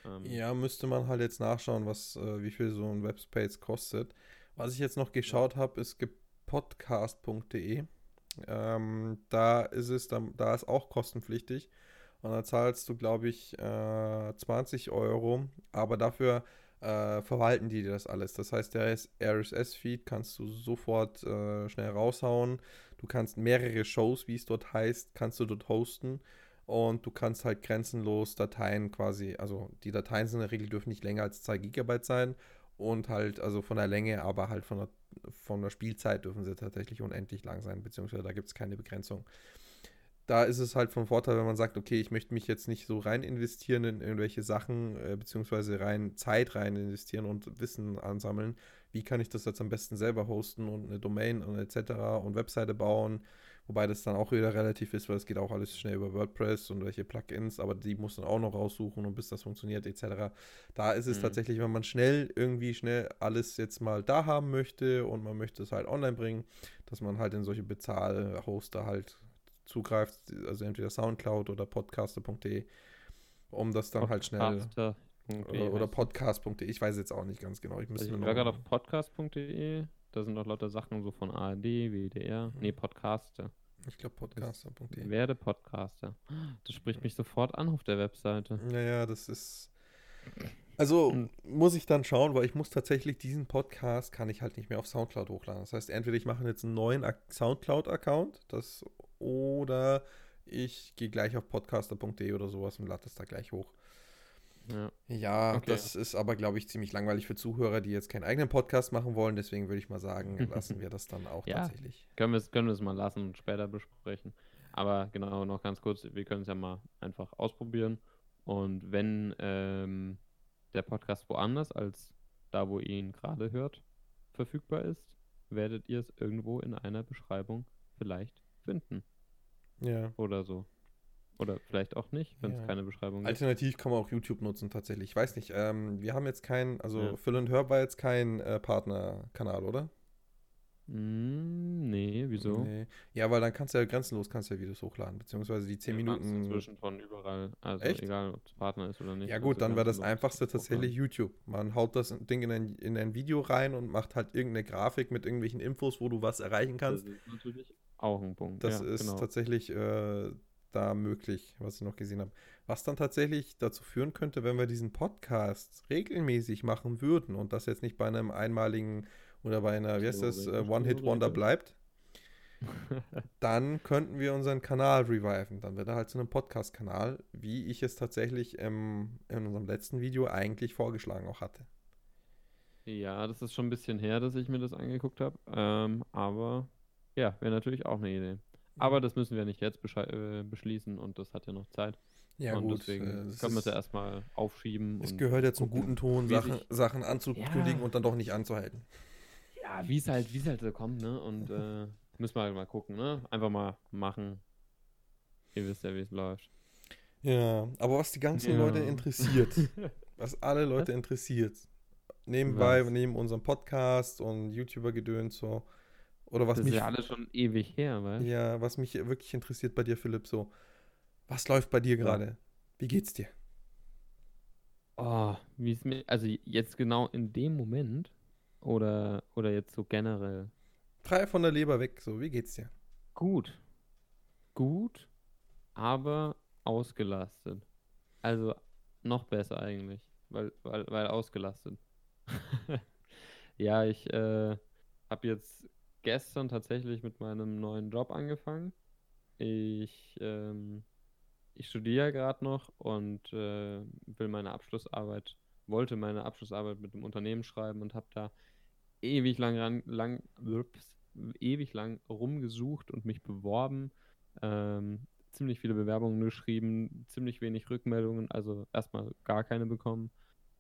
Ähm, ja, müsste man halt jetzt nachschauen, was, äh, wie viel so ein Webspace kostet. Was ich jetzt noch geschaut ja. habe, ist podcast.de. Ähm, da ist es, da, da ist auch kostenpflichtig. Und da zahlst du, glaube ich, äh, 20 Euro. Aber dafür äh, verwalten die das alles. Das heißt, der RSS-Feed kannst du sofort äh, schnell raushauen. Du kannst mehrere Shows, wie es dort heißt, kannst du dort hosten und du kannst halt grenzenlos Dateien quasi, also die Dateien sind in der Regel dürfen nicht länger als 2 GB sein und halt, also von der Länge, aber halt von der, von der Spielzeit dürfen sie tatsächlich unendlich lang sein, beziehungsweise da gibt es keine Begrenzung. Da ist es halt von Vorteil, wenn man sagt, okay, ich möchte mich jetzt nicht so rein investieren in irgendwelche Sachen, äh, beziehungsweise rein Zeit rein investieren und Wissen ansammeln. Wie kann ich das jetzt am besten selber hosten und eine Domain und etc. und Webseite bauen? Wobei das dann auch wieder relativ ist, weil es geht auch alles schnell über WordPress und welche Plugins, aber die muss man auch noch raussuchen und bis das funktioniert etc. Da ist es mhm. tatsächlich, wenn man schnell irgendwie schnell alles jetzt mal da haben möchte und man möchte es halt online bringen, dass man halt in solche Bezahl-Hoster halt zugreift, also entweder Soundcloud oder podcaster.de, um das dann Podcaster. halt schnell oder, oder podcast.de, ich weiß jetzt auch nicht ganz genau. Ich, also ich war gerade auf podcast.de da sind auch lauter Sachen so von ARD, WDR. Nee, Podcaster. Ich glaube podcaster.de. Werde Podcaster. Das spricht mich sofort an auf der Webseite. Naja, das ist. Also hm. muss ich dann schauen, weil ich muss tatsächlich diesen Podcast kann ich halt nicht mehr auf Soundcloud hochladen. Das heißt, entweder ich mache jetzt einen neuen Soundcloud-Account, das oder ich gehe gleich auf podcaster.de oder sowas und lade das da gleich hoch. Ja, ja okay. das ist aber, glaube ich, ziemlich langweilig für Zuhörer, die jetzt keinen eigenen Podcast machen wollen. Deswegen würde ich mal sagen, <laughs> lassen wir das dann auch ja, tatsächlich. Können wir es können mal lassen und später besprechen. Aber genau, noch ganz kurz, wir können es ja mal einfach ausprobieren. Und wenn ähm, der Podcast woanders als da, wo ihr ihn gerade hört, verfügbar ist, werdet ihr es irgendwo in einer Beschreibung vielleicht finden. Ja. Oder so. Oder vielleicht auch nicht, wenn es ja. keine Beschreibung gibt. Alternativ kann man auch YouTube nutzen, tatsächlich. Ich weiß nicht, ähm, wir haben jetzt keinen, also ja. Phil und Hör war jetzt kein äh, Partnerkanal, oder? Mm, nee, wieso? Nee. Ja, weil dann kannst du ja grenzenlos kannst du ja Videos hochladen, beziehungsweise die 10 ja, Minuten. Inzwischen von überall, also Echt? egal, ob es Partner ist oder nicht. Ja gut, dann wäre das einfachste tatsächlich hochladen. YouTube. Man haut das Ding in ein, in ein Video rein und macht halt irgendeine Grafik mit irgendwelchen Infos, wo du was erreichen kannst. Das ist natürlich auch ein Punkt. Das ja, ist genau. tatsächlich äh, da möglich, was ich noch gesehen habe. Was dann tatsächlich dazu führen könnte, wenn wir diesen Podcast regelmäßig machen würden und das jetzt nicht bei einem einmaligen oder bei einer, wie heißt das, uh, One-Hit-Wonder bleibt, <laughs> dann könnten wir unseren Kanal reviven. Dann wird er halt zu einem Podcast-Kanal, wie ich es tatsächlich im, in unserem letzten Video eigentlich vorgeschlagen auch hatte. Ja, das ist schon ein bisschen her, dass ich mir das angeguckt habe. Ähm, aber ja, wäre natürlich auch eine Idee. Aber das müssen wir nicht jetzt äh, beschließen und das hat ja noch Zeit. Ja, und gut. deswegen äh, können wir es ja erstmal aufschieben. Es gehört ja zum guten Ton, Sachen, Sachen anzukündigen Ja. und dann doch nicht anzuhalten. Ja, wie es halt, es halt so kommt, ne? Und äh, <laughs> müssen wir halt mal gucken, ne? Einfach mal machen. Ihr wisst ja, wie es läuft. Ja, aber was die ganzen Ja. Leute interessiert, <laughs> was alle Leute interessiert, nebenbei, Was? neben unserem Podcast und YouTuber-Gedöns so, oder was das mich, ist ja alles schon ewig her, weißt ja, was mich wirklich interessiert bei dir, Philipp, so, was läuft bei dir Ja. gerade? Wie geht's dir? Oh, wie es mir, also jetzt genau in dem Moment oder, oder jetzt so generell. Frei von der Leber weg, so, wie geht's dir? Gut. Gut, aber ausgelastet. Also noch besser eigentlich, weil, weil, weil ausgelastet. <laughs> Ja, ich äh, habe jetzt gestern tatsächlich mit meinem neuen Job angefangen. Ich, ähm, ich studiere gerade noch und äh, will meine Abschlussarbeit, wollte meine Abschlussarbeit mit einem Unternehmen schreiben und habe da ewig lang, ran, lang, ups, ewig lang rumgesucht und mich beworben. Ähm, ziemlich viele Bewerbungen geschrieben, ziemlich wenig Rückmeldungen, also erstmal gar keine bekommen.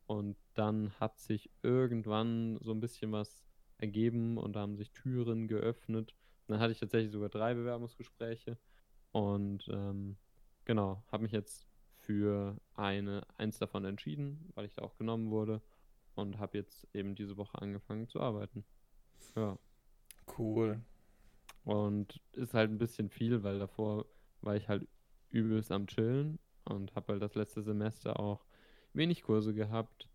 Und dann hat sich irgendwann so ein bisschen was ergeben und da haben sich Türen geöffnet. Und dann hatte ich tatsächlich sogar drei Bewerbungsgespräche und ähm, genau, habe mich jetzt für eine, eins davon entschieden, weil ich da auch genommen wurde und habe jetzt eben diese Woche angefangen zu arbeiten. Ja. Cool. Und ist halt ein bisschen viel, weil davor war ich halt übelst am Chillen und habe halt das letzte Semester auch wenig Kurse gehabt.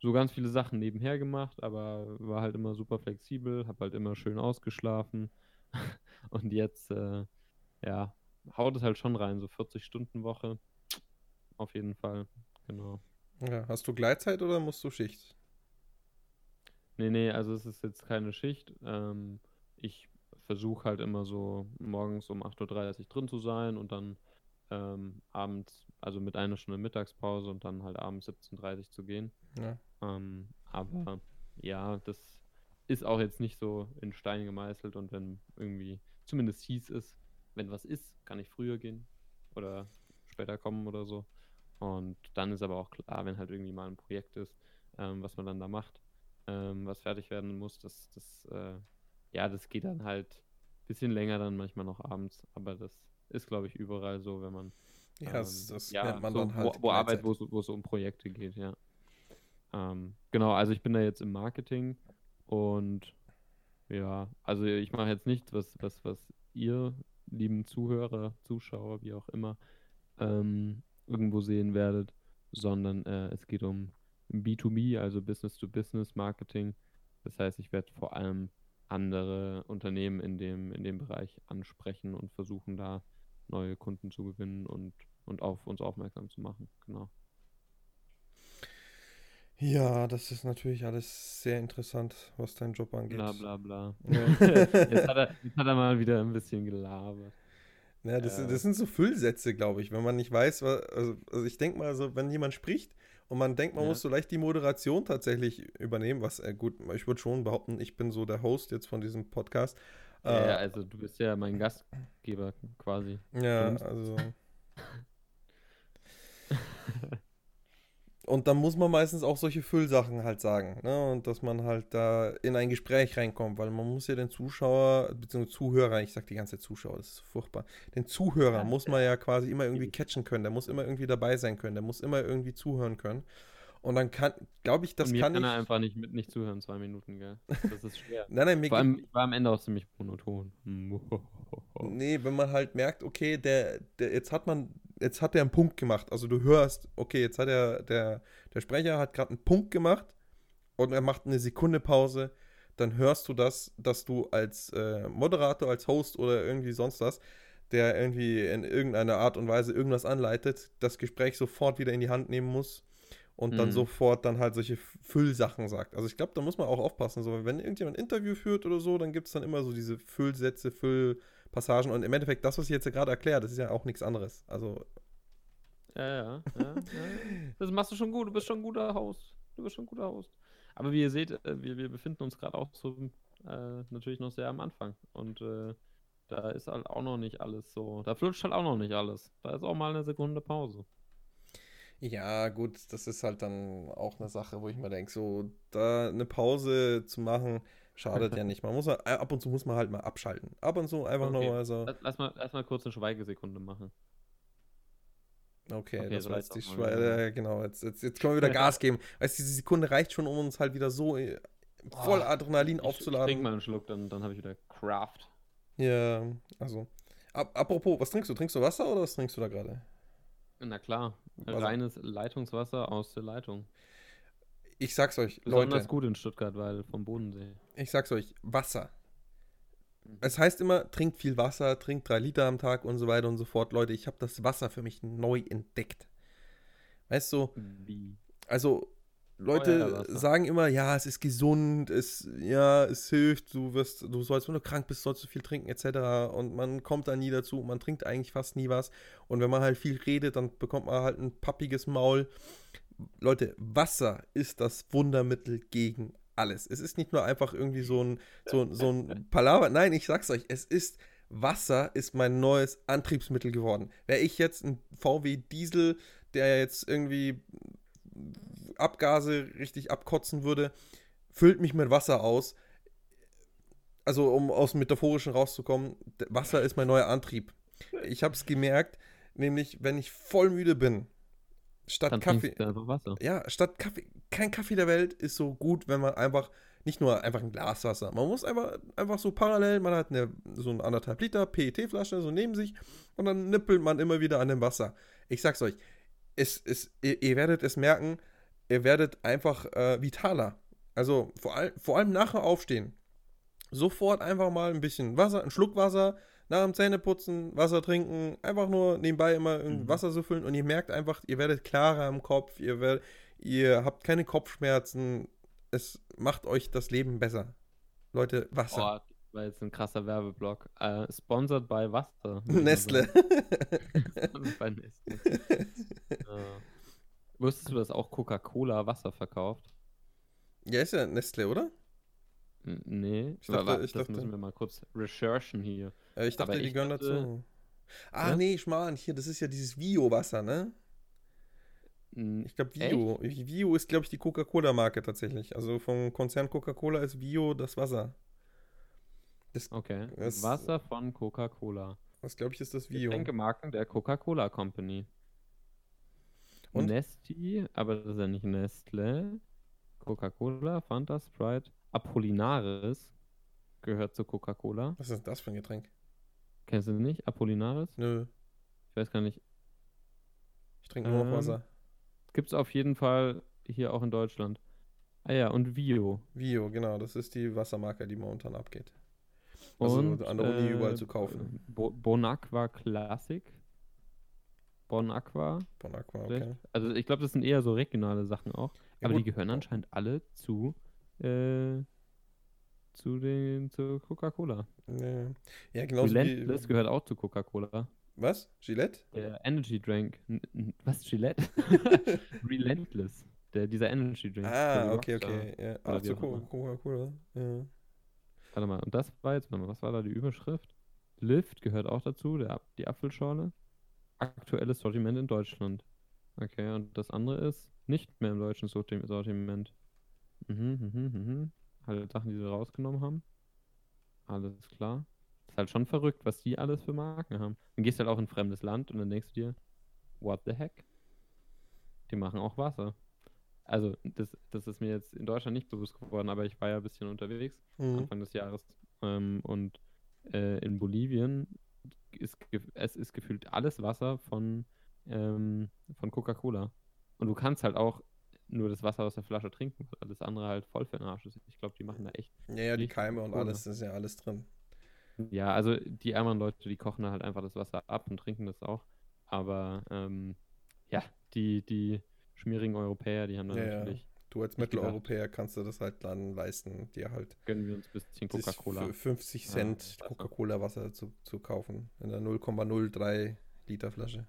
So ganz viele Sachen nebenher gemacht, aber war halt immer super flexibel, habe halt immer schön ausgeschlafen. <laughs> Und jetzt, äh, ja, haut es halt schon rein, so 40-Stunden-Woche. Auf jeden Fall, genau. Ja, hast du Gleitzeit oder musst du Schicht? Nee, nee, also es ist jetzt keine Schicht. Ähm, ich versuche halt immer so morgens um 8.30 Uhr drin zu sein und dann ähm, abends, also mit einer Stunde Mittagspause und dann halt abends 17.30 Uhr zu gehen. Ja. Ähm, aber ja, das ist auch jetzt nicht so in Stein gemeißelt und wenn irgendwie, zumindest hieß es, wenn was ist, kann ich früher gehen oder später kommen oder so. Und dann ist aber auch klar, wenn halt irgendwie mal ein Projekt ist, ähm, was man dann da macht, ähm, was fertig werden muss, das, das, äh, ja, das geht dann halt ein bisschen länger dann manchmal noch abends, aber das ist, glaube ich, überall so, wenn man Ja, ähm, das, das ja, nennt man so, dann halt wo, wo Arbeit, wo es um Projekte geht, ja. Ähm, genau, also ich bin da jetzt im Marketing und ja, also ich mache jetzt nichts, was, was, was ihr, lieben Zuhörer, Zuschauer, wie auch immer, ähm, irgendwo sehen werdet, sondern äh, es geht um B2B, also Business-to-Business Marketing. Das heißt, ich werde vor allem andere Unternehmen in dem, in dem Bereich ansprechen und versuchen, da neue Kunden zu gewinnen und, und auf uns aufmerksam zu machen. Genau. Ja, das ist natürlich alles sehr interessant, was deinen Job angeht. Bla bla bla. Ja. <laughs> jetzt, hat er, jetzt hat er mal wieder ein bisschen gelabert. Ja, das, Ja. das sind so Füllsätze, glaube ich, wenn man nicht weiß, was, also, also ich denke mal, so, wenn jemand spricht und man denkt, man Ja. muss so leicht die Moderation tatsächlich übernehmen, was äh, gut, ich würde schon behaupten, ich bin so der Host jetzt von diesem Podcast. Ja, Äh, also du bist ja mein Gastgeber quasi. ja, also. <laughs> <laughs> Und dann muss man meistens auch solche Füllsachen halt sagen, ne? Und dass man halt da in ein Gespräch reinkommt, weil man muss ja den Zuschauer, beziehungsweise Zuhörer, ich sag die ganze Zeit Zuschauer, das ist furchtbar, den Zuhörer muss man ja quasi immer irgendwie catchen können, der muss immer irgendwie dabei sein können, der muss immer irgendwie zuhören können. Und dann kann, glaube ich, das Und mir kann kann ich. er einfach nicht mit nicht zuhören, zwei Minuten, gell? Das ist schwer. <laughs> Nein, nein, mir Vor allem, ich war am Ende auch ziemlich monoton. Nee, wenn man halt merkt, okay, der, der, jetzt hat man, jetzt hat er einen Punkt gemacht. Also du hörst, okay, jetzt hat er, der, der Sprecher hat gerade einen Punkt gemacht und er macht eine Sekunde Pause, dann hörst du das, dass du als äh, Moderator, als Host oder irgendwie sonst was, der irgendwie in irgendeiner Art und Weise irgendwas anleitet, das Gespräch sofort wieder in die Hand nehmen muss und dann Mhm. sofort dann halt solche Füllsachen sagt. Also ich glaube, da muss man auch aufpassen. So, wenn irgendjemand ein Interview führt oder so, dann gibt es dann immer so diese Füllsätze, Füllpassagen und im Endeffekt das, was ich jetzt gerade erkläre, das ist ja auch nichts anderes. Also Ja, ja, ja, ja. Das machst du schon gut. Du bist schon ein guter Host. Du bist schon ein guter Host. Aber wie ihr seht, äh, wir, wir befinden uns gerade auch so äh, natürlich noch sehr am Anfang. Und äh, Da ist halt auch noch nicht alles so. Da flutscht halt auch noch nicht alles. Da ist auch mal eine Sekunde Pause. Ja, gut, das ist halt dann auch eine Sache, wo ich mir denke, so da eine Pause zu machen, schadet ja nicht. Man muss halt, ab und zu muss man halt mal abschalten. Ab und zu einfach Okay. nochmal so. Lass, lass, mal, lass mal kurz eine Schweigesekunde machen. Okay, Okay, das so war jetzt die Schweiz. wieder. Äh, genau, jetzt, jetzt, jetzt können wir wieder Gas geben. Weißt du, diese Sekunde reicht schon, um uns halt wieder so äh, voll Oh, Adrenalin Ich, ich trink aufzuladen. mal einen Schluck, dann, dann habe ich wieder Craft. Ja, also. Ab, apropos, was trinkst du? Trinkst du Wasser oder was trinkst du da gerade? Na klar, Wasser. reines Leitungswasser aus der Leitung. Ich sag's euch, Besonders Leute, gut in Stuttgart, weil vom Bodensee. Ich sag's euch, Wasser. Mhm. Es heißt immer, trinkt viel Wasser, trinkt drei Liter am Tag und so weiter und so fort. Leute, ich habe das Wasser für mich neu entdeckt. Weißt du, also Leute sagen immer, ja, es ist gesund, es, ja, es hilft, du wirst, du sollst, wenn du krank bist, sollst du viel trinken, etc. Und man kommt da nie dazu, man trinkt eigentlich fast nie was. Und wenn man halt viel redet, dann bekommt man halt ein pappiges Maul. Leute, Wasser ist das Wundermittel gegen alles. Es ist nicht nur einfach irgendwie so ein, so, so ein Palaver. Nein, ich sag's euch, es ist Wasser ist mein neues Antriebsmittel geworden. Wäre ich jetzt ein VW Diesel, der jetzt irgendwie Abgase richtig abkotzen würde, füllt mich mit Wasser aus. Also, um aus dem Metaphorischen rauszukommen, Wasser ist mein neuer Antrieb. Ich habe es gemerkt, nämlich, wenn ich voll müde bin, statt Dann Kaffee, einfach Wasser. ja, statt Kaffee, kein Kaffee der Welt ist so gut, wenn man einfach, nicht nur einfach ein Glas Wasser, man muss einfach, einfach so parallel, man hat eine, so eine anderthalb Liter PET-Flasche so neben sich und dann nippelt man immer wieder an dem Wasser. Ich sag's euch, es, es, ihr, ihr werdet es merken, ihr werdet einfach äh, vitaler. Also vor, all, vor allem nachher aufstehen. Sofort einfach mal ein bisschen Wasser, einen Schluck Wasser, nach dem Zähneputzen, Wasser trinken, einfach nur nebenbei immer Mhm. Wasser süffeln und ihr merkt einfach, ihr werdet klarer im Kopf, ihr, werdet, ihr habt keine Kopfschmerzen, es macht euch das Leben besser. Leute, Wasser. Oh, das war jetzt ein krasser Werbeblock. Äh, sponsored by Wasser. <laughs> Nestle. <laughs> by Nestle. <laughs> äh, wusstest du, dass auch Coca-Cola Wasser verkauft? ja, ist ja Nestle, oder? Nee, Ich dachte- warte, ich das dachte- müssen wir mal kurz recherchen hier. Äh, ich dachte, Aber die ich gehören dachte- dazu. Ah, Was? nee, Schmarrn, hier, das ist ja dieses Vio-Wasser, ne? Ich glaube, Vio. Vio ist, glaube ich, die Coca-Cola-Marke tatsächlich. Also vom Konzern Coca-Cola ist Vio das Wasser. Das, Okay. Es- Wasser von Coca-Cola. das glaube ich, ist das Vio. Getränkemarken der Coca-Cola Company. Und? Nesti, aber das ist ja nicht Nestle. Coca-Cola, Fanta, Sprite. Apollinaris gehört zu Coca-Cola. Was ist das für ein Getränk? Kennst du nicht? Apollinaris? Nö, Ich weiß gar nicht. ich trinke nur noch Ähm, Wasser. Gibt es auf jeden Fall hier auch in Deutschland. Ah ja, und Vio. Vio, genau, das ist die Wassermarke, die momentan abgeht. Also und, an der Uni überall zu kaufen. Bo Bonaqua Classic. Bon Aqua. Bon Aqua, vielleicht. okay. Also ich glaube, das sind eher so regionale Sachen auch. Ja, aber die gut. gehören anscheinend alle zu, äh, zu den, zu Coca-Cola. Ja, ja genauso Relentless wie. gehört auch zu Coca-Cola. Was? Gillette? Der Energy Drink. Was? Gillette? <laughs> Relentless. Der, dieser Energy Drink. Ah, okay, okay. Ja. Ach, zu Coca-Cola. Ja. Warte mal, und das war jetzt, was war da die Überschrift? Lift gehört auch dazu, der, die Apfelschorle. Aktuelles Sortiment in Deutschland. Okay, und das andere ist nicht mehr im deutschen Sorti- Sortiment. Mhm, mhm, mhm. Halt Sachen, die sie rausgenommen haben. Alles klar. Ist halt schon verrückt, was die alles für Marken haben. Dann gehst du halt auch in ein fremdes Land und dann denkst du dir, what the heck? Die machen auch Wasser. Also, das, das ist mir jetzt in Deutschland nicht bewusst geworden, aber ich war ja ein bisschen unterwegs. Mhm. Anfang des Jahres. Ähm, und äh, in Bolivien ist es ist gefühlt alles Wasser von, ähm, von Coca-Cola. Und du kannst halt auch nur das Wasser aus der Flasche trinken, weil alles andere halt voll für den Arsch ist. Ich glaube, die machen da echt. Ja, ja, die Keime und Cola. alles, das ist ja alles drin. Ja, also die ärmeren Leute, die kochen da halt einfach das Wasser ab und trinken das auch. Aber ähm, ja, die, die schmierigen Europäer, die haben dann Ja, ja. natürlich, Du als. Mitteleuropäer kannst du das halt dann leisten, dir halt gönnen wir uns ein bisschen Coca-Cola. für 50 Ja, Cent Wasser. Coca-Cola-Wasser zu, zu kaufen. In der 0,03 Liter Flasche.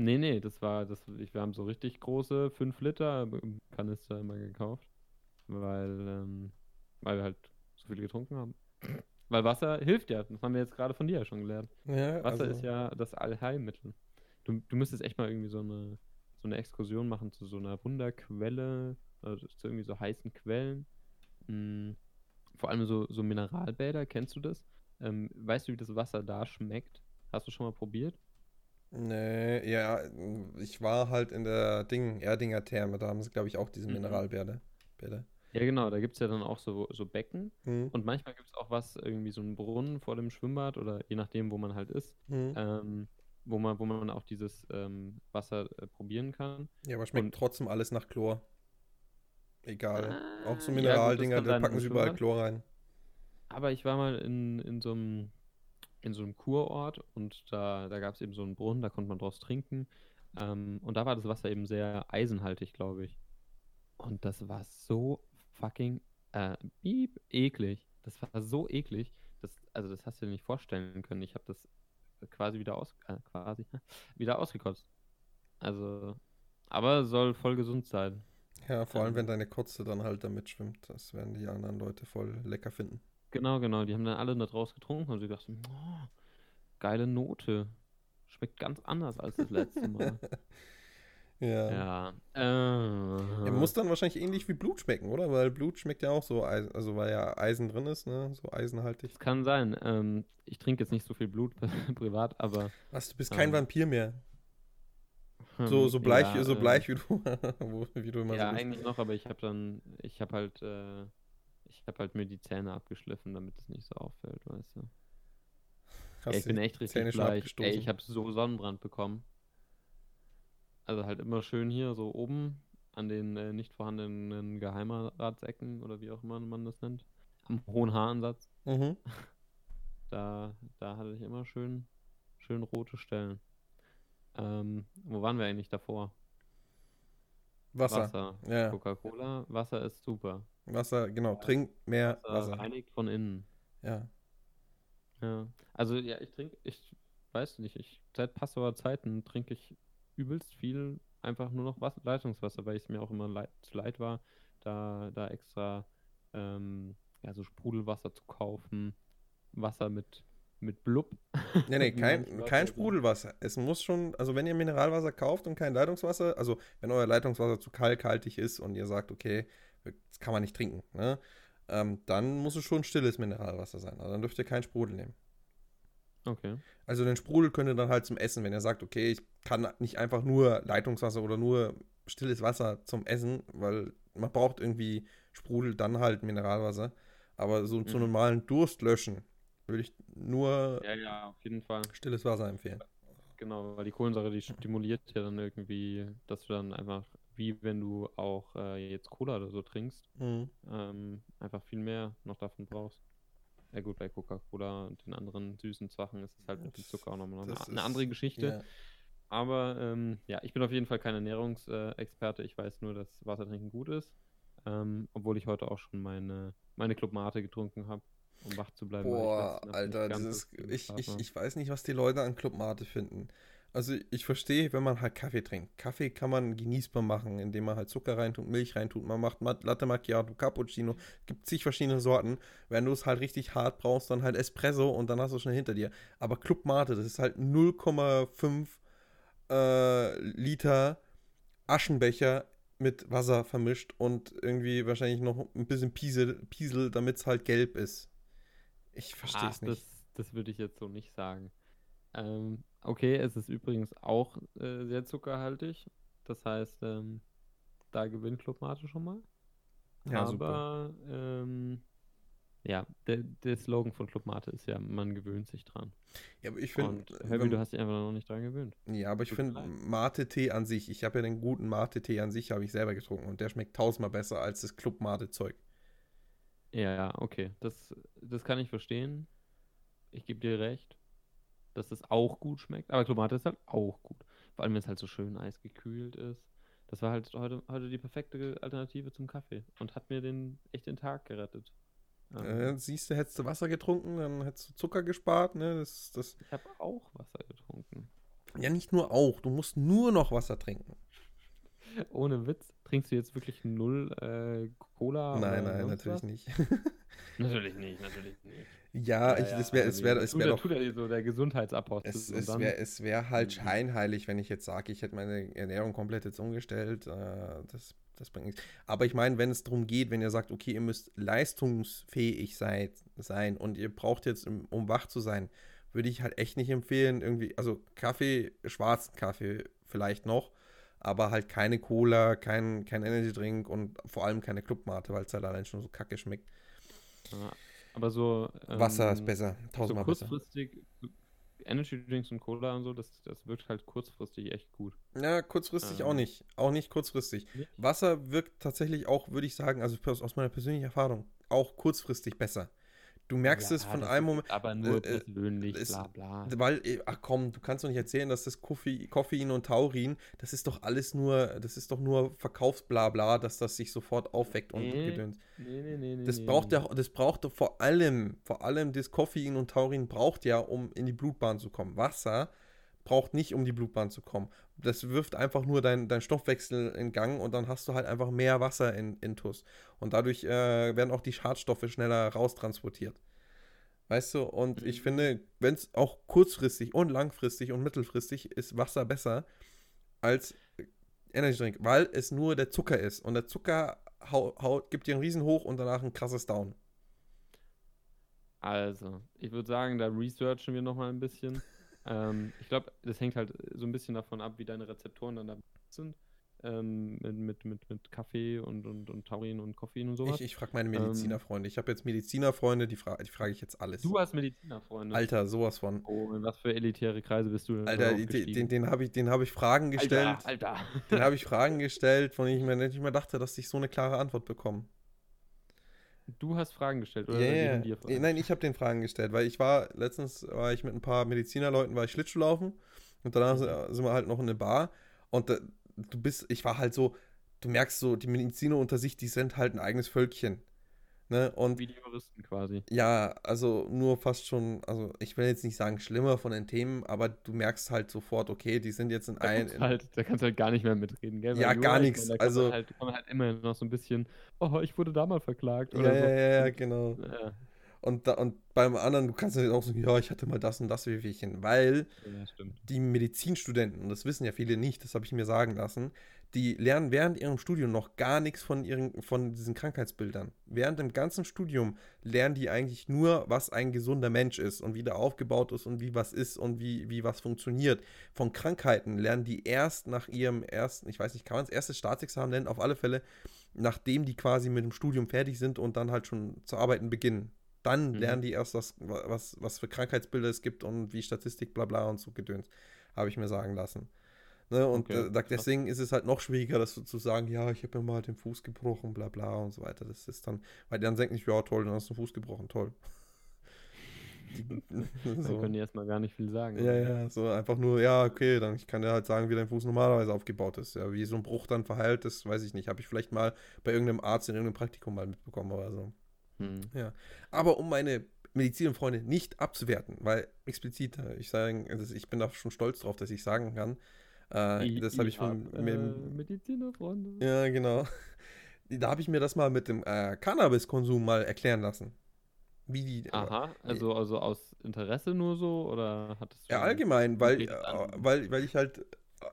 Nee, nee, das war, das, ich, wir haben so richtig große 5 Liter Kanister immer gekauft, weil, ähm, weil wir halt so viele getrunken haben. Weil Wasser hilft ja. Das haben wir jetzt gerade von dir ja schon gelernt. Ja, Wasser also, ist ja das Allheilmittel. Du, du müsstest echt mal irgendwie so eine, so eine Exkursion machen zu so einer Wunderquelle, also zu irgendwie so heißen Quellen. Mm, vor allem so, so Mineralbäder, kennst du das? Ähm, weißt du, wie das Wasser da schmeckt? Hast du schon mal probiert? Nee, ja, ich war halt in der Ding, Erdinger Therme, da haben sie, glaube ich, auch diese Mhm. Mineralbäder. Bäder. Ja, genau, da gibt es ja dann auch so, so Becken. Hm, Und manchmal gibt es auch was, irgendwie so einen Brunnen vor dem Schwimmbad oder je nachdem, wo man halt ist, hm. ähm, wo man, wo man auch dieses ähm, Wasser äh, probieren kann. Ja, aber schmeckt und- trotzdem alles nach Chlor. Egal. Ah, Auch so ja, gut, das Mineraldinger, kann da packen sie überall. Chlor rein. Aber ich war mal in, in so einem, in so einem Kurort und da, da gab es eben so einen Brunnen, da konnte man draus trinken. Ähm, und da war das Wasser eben sehr eisenhaltig, glaube ich. Und das war so fucking äh, piep, eklig. Das war so eklig. Das, also das hast du dir nicht vorstellen können. Ich habe das quasi wieder aus, äh, quasi, <laughs> wieder ausgekotzt. Also, aber soll voll gesund sein. Ja, vor allem, Ähm. wenn deine Kotze dann halt da mitschwimmt. Das werden die anderen Leute voll lecker finden. Genau, genau. Die haben dann alle da draus getrunken und sie dachten, oh, geile Note. Schmeckt ganz anders als das letzte Mal. <laughs> Ja. ja. Äh, Ja, muss dann wahrscheinlich ähnlich wie Blut schmecken, oder? Weil Blut schmeckt ja auch so, Eisen, also weil ja Eisen drin ist, ne? So eisenhaltig. das kann sein. Ähm, ich trinke jetzt nicht so viel Blut <laughs> privat, aber. Was, du bist kein Ähm, Vampir mehr. So, ähm, so bleich, ja, so ähm, bleich wie du, <laughs> wie du immer Ja, so bist. eigentlich noch, aber ich habe dann, ich habe halt, äh, ich habe halt mir die Zähne abgeschliffen, damit es nicht so auffällt, weißt du. Ja, ich bin echt richtig bleich. Ey, ich habe so Sonnenbrand bekommen. Also halt immer schön hier so oben an den äh, nicht vorhandenen Geheimratsecken oder wie auch immer man das nennt. Am hohen Haaransatz. Mhm. <laughs> Da, da hatte ich immer schön, schön rote Stellen. Ähm, wo waren wir eigentlich davor? Wasser. Wasser. Ja, Coca-Cola. Wasser ist super. Wasser, genau. Trink mehr Wasser Wasser. reinigt von innen. Ja. Ja. Also ja, ich trinke, ich weiß nicht, ich seit Passauer Zeiten trinke ich übelst viel einfach nur noch Wasser, Leitungswasser, weil es mir auch immer leid, zu leid war, da, da extra ähm, ja, so Sprudelwasser zu kaufen. Wasser mit, mit Blub. Nee, nee, <laughs> kein, kein. Sprudelwasser. Es muss schon, also wenn ihr Mineralwasser kauft und kein Leitungswasser, also wenn euer Leitungswasser zu kalkhaltig ist und ihr sagt, okay, das kann man nicht trinken, ne? Ähm, dann muss es schon stilles Mineralwasser sein. Also dann dürft ihr keinen Sprudel nehmen. Okay. Also den Sprudel könnt ihr dann halt zum Essen, wenn ihr sagt, okay, ich kann nicht einfach nur Leitungswasser oder nur stilles Wasser zum Essen, weil man braucht irgendwie Sprudel, dann halt Mineralwasser. Aber so zu Mhm. normalen Durst löschen, würde ich nur Ja, ja, auf jeden Fall. stilles Wasser empfehlen. Genau, weil die Kohlensäure, die stimuliert ja dann irgendwie, dass du dann einfach, wie wenn du auch äh, jetzt Cola oder so trinkst, Mhm. ähm, einfach viel mehr noch davon brauchst. Ja gut, bei Coca-Cola und den anderen süßen Sachen ist es halt mit dem Zucker auch nochmal eine, eine andere Geschichte. Ja. Aber ähm, ja, ich bin auf jeden Fall kein Ernährungsexperte. Ich weiß nur, dass Wassertrinken gut ist. Ähm, obwohl ich heute auch schon meine, meine Club Mate getrunken habe, um wach zu bleiben. ich Boah, Nacht Alter, viel ich, ich, ich weiß nicht, was die Leute an Club Mate finden. Also ich verstehe, wenn man halt Kaffee trinkt. Kaffee kann man genießbar machen, indem man halt Zucker reintut, Milch reintut. Man macht Latte Macchiato, Cappuccino. Gibt zig verschiedene Sorten. Wenn du es halt richtig hart brauchst, dann halt Espresso und dann hast du es schon hinter dir. Aber Club Mate, das ist halt 0,5 äh, Liter Aschenbecher mit Wasser vermischt und irgendwie wahrscheinlich noch ein bisschen Piesel, Piesel damit es halt gelb ist. Ich verstehe es nicht. Das, das würde ich jetzt so nicht sagen. Ähm, okay, es ist übrigens auch äh, sehr zuckerhaltig. Das heißt, ähm, da gewinnt Club Mate schon mal. Ja, super. Aber ähm, ja, der, der Slogan von Club Mate ist ja, man gewöhnt sich dran. Ja, aber ich finde, Herbie, du hast dich einfach noch nicht dran gewöhnt. ja, aber ich finde Mate-Tee an sich, ich habe ja den guten Mate-Tee an sich, habe ich selber getrunken und der schmeckt tausendmal besser als das Club Mate-Zeug. Ja, ja, okay. Das, das kann ich verstehen. Ich gebe dir recht, dass es auch gut schmeckt. Aber Club Mate ist halt auch gut. Vor allem, wenn es halt so schön eisgekühlt ist. Das war halt heute, heute die perfekte Alternative zum Kaffee und hat mir den echt den Tag gerettet. Ähm, Äh, siehst du, hättest du Wasser getrunken, dann hättest du Zucker gespart, ne? Das, das, ich habe auch Wasser getrunken. ja, nicht nur auch, du musst nur noch Wasser trinken. <laughs> Ohne Witz. Trinkst du jetzt wirklich null äh, Cola? Nein, nein, natürlich nicht. <laughs> natürlich nicht, natürlich nicht. Ja, ich, wäre, es wäre, es wäre doch. Tut so der Gesundheitsapostel. Es, es wäre, es wäre halt mhm. scheinheilig, wenn ich jetzt sage, ich hätte meine Ernährung komplett jetzt umgestellt. Äh, das, das bringt nichts. Aber ich meine, wenn es darum geht, wenn ihr sagt, okay, ihr müsst leistungsfähig seid, sein und ihr braucht jetzt, um wach zu sein, würde ich halt echt nicht empfehlen, irgendwie, also Kaffee, schwarzen Kaffee vielleicht noch, aber halt keine Cola, kein, kein Energy Drink und vor allem keine Clubmate, weil es halt allein schon so kacke schmeckt. Ja, aber so. Ähm, Wasser ist besser, tausendmal so kurzfristig, besser. Energy Drinks und Cola und so, das, das wirkt halt kurzfristig echt gut. Ja, kurzfristig ähm, auch nicht. Auch nicht kurzfristig. Wasser wirkt tatsächlich auch, würde ich sagen, also aus meiner persönlichen Erfahrung, auch kurzfristig besser. Du merkst ja, es von einem Moment. Aber nur äh, äh, persönlich, ist, bla bla. Weil, äh, ach komm, du kannst doch nicht erzählen, dass das Koffein, Koffein und Taurin, das ist doch alles nur, das ist doch nur Verkaufsblabla, dass das sich sofort aufweckt und nee, gedöns. Nee, nee, nee, nee. Das braucht ja, das braucht vor allem, vor allem das Koffein und Taurin braucht ja, um in die Blutbahn zu kommen. Wasser braucht nicht, um die Blutbahn zu kommen. Das wirft einfach nur dein, dein Stoffwechsel in Gang und dann hast du halt einfach mehr Wasser in Intus. Und dadurch äh, werden auch die Schadstoffe schneller raustransportiert. Weißt du, und mhm. ich finde, wenn es auch kurzfristig und langfristig und mittelfristig ist Wasser besser als Energy Drink, weil es nur der Zucker ist. Und der Zucker hau, hau, gibt dir einen Riesen hoch und danach ein krasses Down. Also, ich würde sagen, da researchen wir nochmal ein bisschen. Ähm, ich glaube, das hängt halt so ein bisschen davon ab, wie deine Rezeptoren dann da sind ähm, mit, mit, mit Kaffee und, und, und Taurin und Koffein und sowas. Ich, ich frage meine Medizinerfreunde. Ähm, ich habe jetzt Medizinerfreunde, die, fra die frage ich jetzt alles. Du hast Medizinerfreunde? Alter, sowas von. Oh, in was für elitäre Kreise bist du denn Alter, den, den, den habe ich, hab ich Fragen gestellt. Alter, Alter. Den habe ich <laughs> Fragen gestellt, von denen ich mir nicht mehr dachte, dass ich so eine klare Antwort bekomme. Du hast Fragen gestellt, oder? Yeah, yeah. Nein, ich habe den Fragen gestellt, weil ich war, letztens war ich mit ein paar Medizinerleuten, war ich Schlittschuhlaufen und danach mhm. sind wir halt noch in eine Bar und da, du bist, ich war halt so, du merkst so, die Mediziner unter sich, die sind halt ein eigenes Völkchen. Ne? Und, Wie die Juristen quasi. Ja, also nur fast schon, also ich will jetzt nicht sagen schlimmer von den Themen, aber du merkst halt sofort, okay, die sind jetzt in ein. In, halt, da kannst du halt gar nicht mehr mitreden, gell? ja, gar nichts. Da also. Halt, kann man halt immer noch so ein bisschen, oh, ich wurde da mal verklagt. Oder ja, so. ja, ja, genau. Ja. Und, da, und beim anderen, du kannst ja auch sagen, ja, ich hatte mal das und das Wehwehchen, weil ja, die Medizinstudenten, und das wissen ja viele nicht, das habe ich mir sagen lassen, die lernen während ihrem Studium noch gar nichts von, ihren, von diesen Krankheitsbildern. Während dem ganzen Studium lernen die eigentlich nur, was ein gesunder Mensch ist und wie der aufgebaut ist und wie was ist und wie, wie was funktioniert. Von Krankheiten lernen die erst nach ihrem ersten, ich weiß nicht, kann man es erstes Staatsexamen nennen, auf alle Fälle, nachdem die quasi mit dem Studium fertig sind und dann halt schon zu arbeiten beginnen. Dann mhm. lernen die erst, was, was, was für Krankheitsbilder es gibt und wie Statistik, bla bla und so gedöns. Habe ich mir sagen lassen. Ne, und okay. äh, deswegen ist es halt noch schwieriger, das so zu sagen, ja, ich habe mir mal den Fuß gebrochen, bla bla und so weiter. Das ist dann, weil dann denken nicht, ja toll, dann hast du den Fuß gebrochen, toll. <laughs> So. Dann können die erstmal gar nicht viel sagen. Ja, ja, so einfach nur, ja, okay, dann ich kann dir halt sagen, wie dein Fuß normalerweise aufgebaut ist. Ja, wie so ein Bruch dann verheilt ist, weiß ich nicht. Habe ich vielleicht mal bei irgendeinem Arzt in irgendeinem Praktikum mal mitbekommen oder so. Hm. Ja. Aber um meine Medizinfreunde nicht abzuwerten, weil explizit, ich sage, also ich bin da schon stolz drauf, dass ich sagen kann, äh, das habe ich von äh, Medizinerfreunde. Ja, genau. <laughs> Da habe ich mir das mal mit dem äh, Cannabiskonsum mal erklären lassen. Wie die. Äh, Aha, also, also aus Interesse nur so oder hattest du. Ja, allgemein, weil, äh, weil, weil ich halt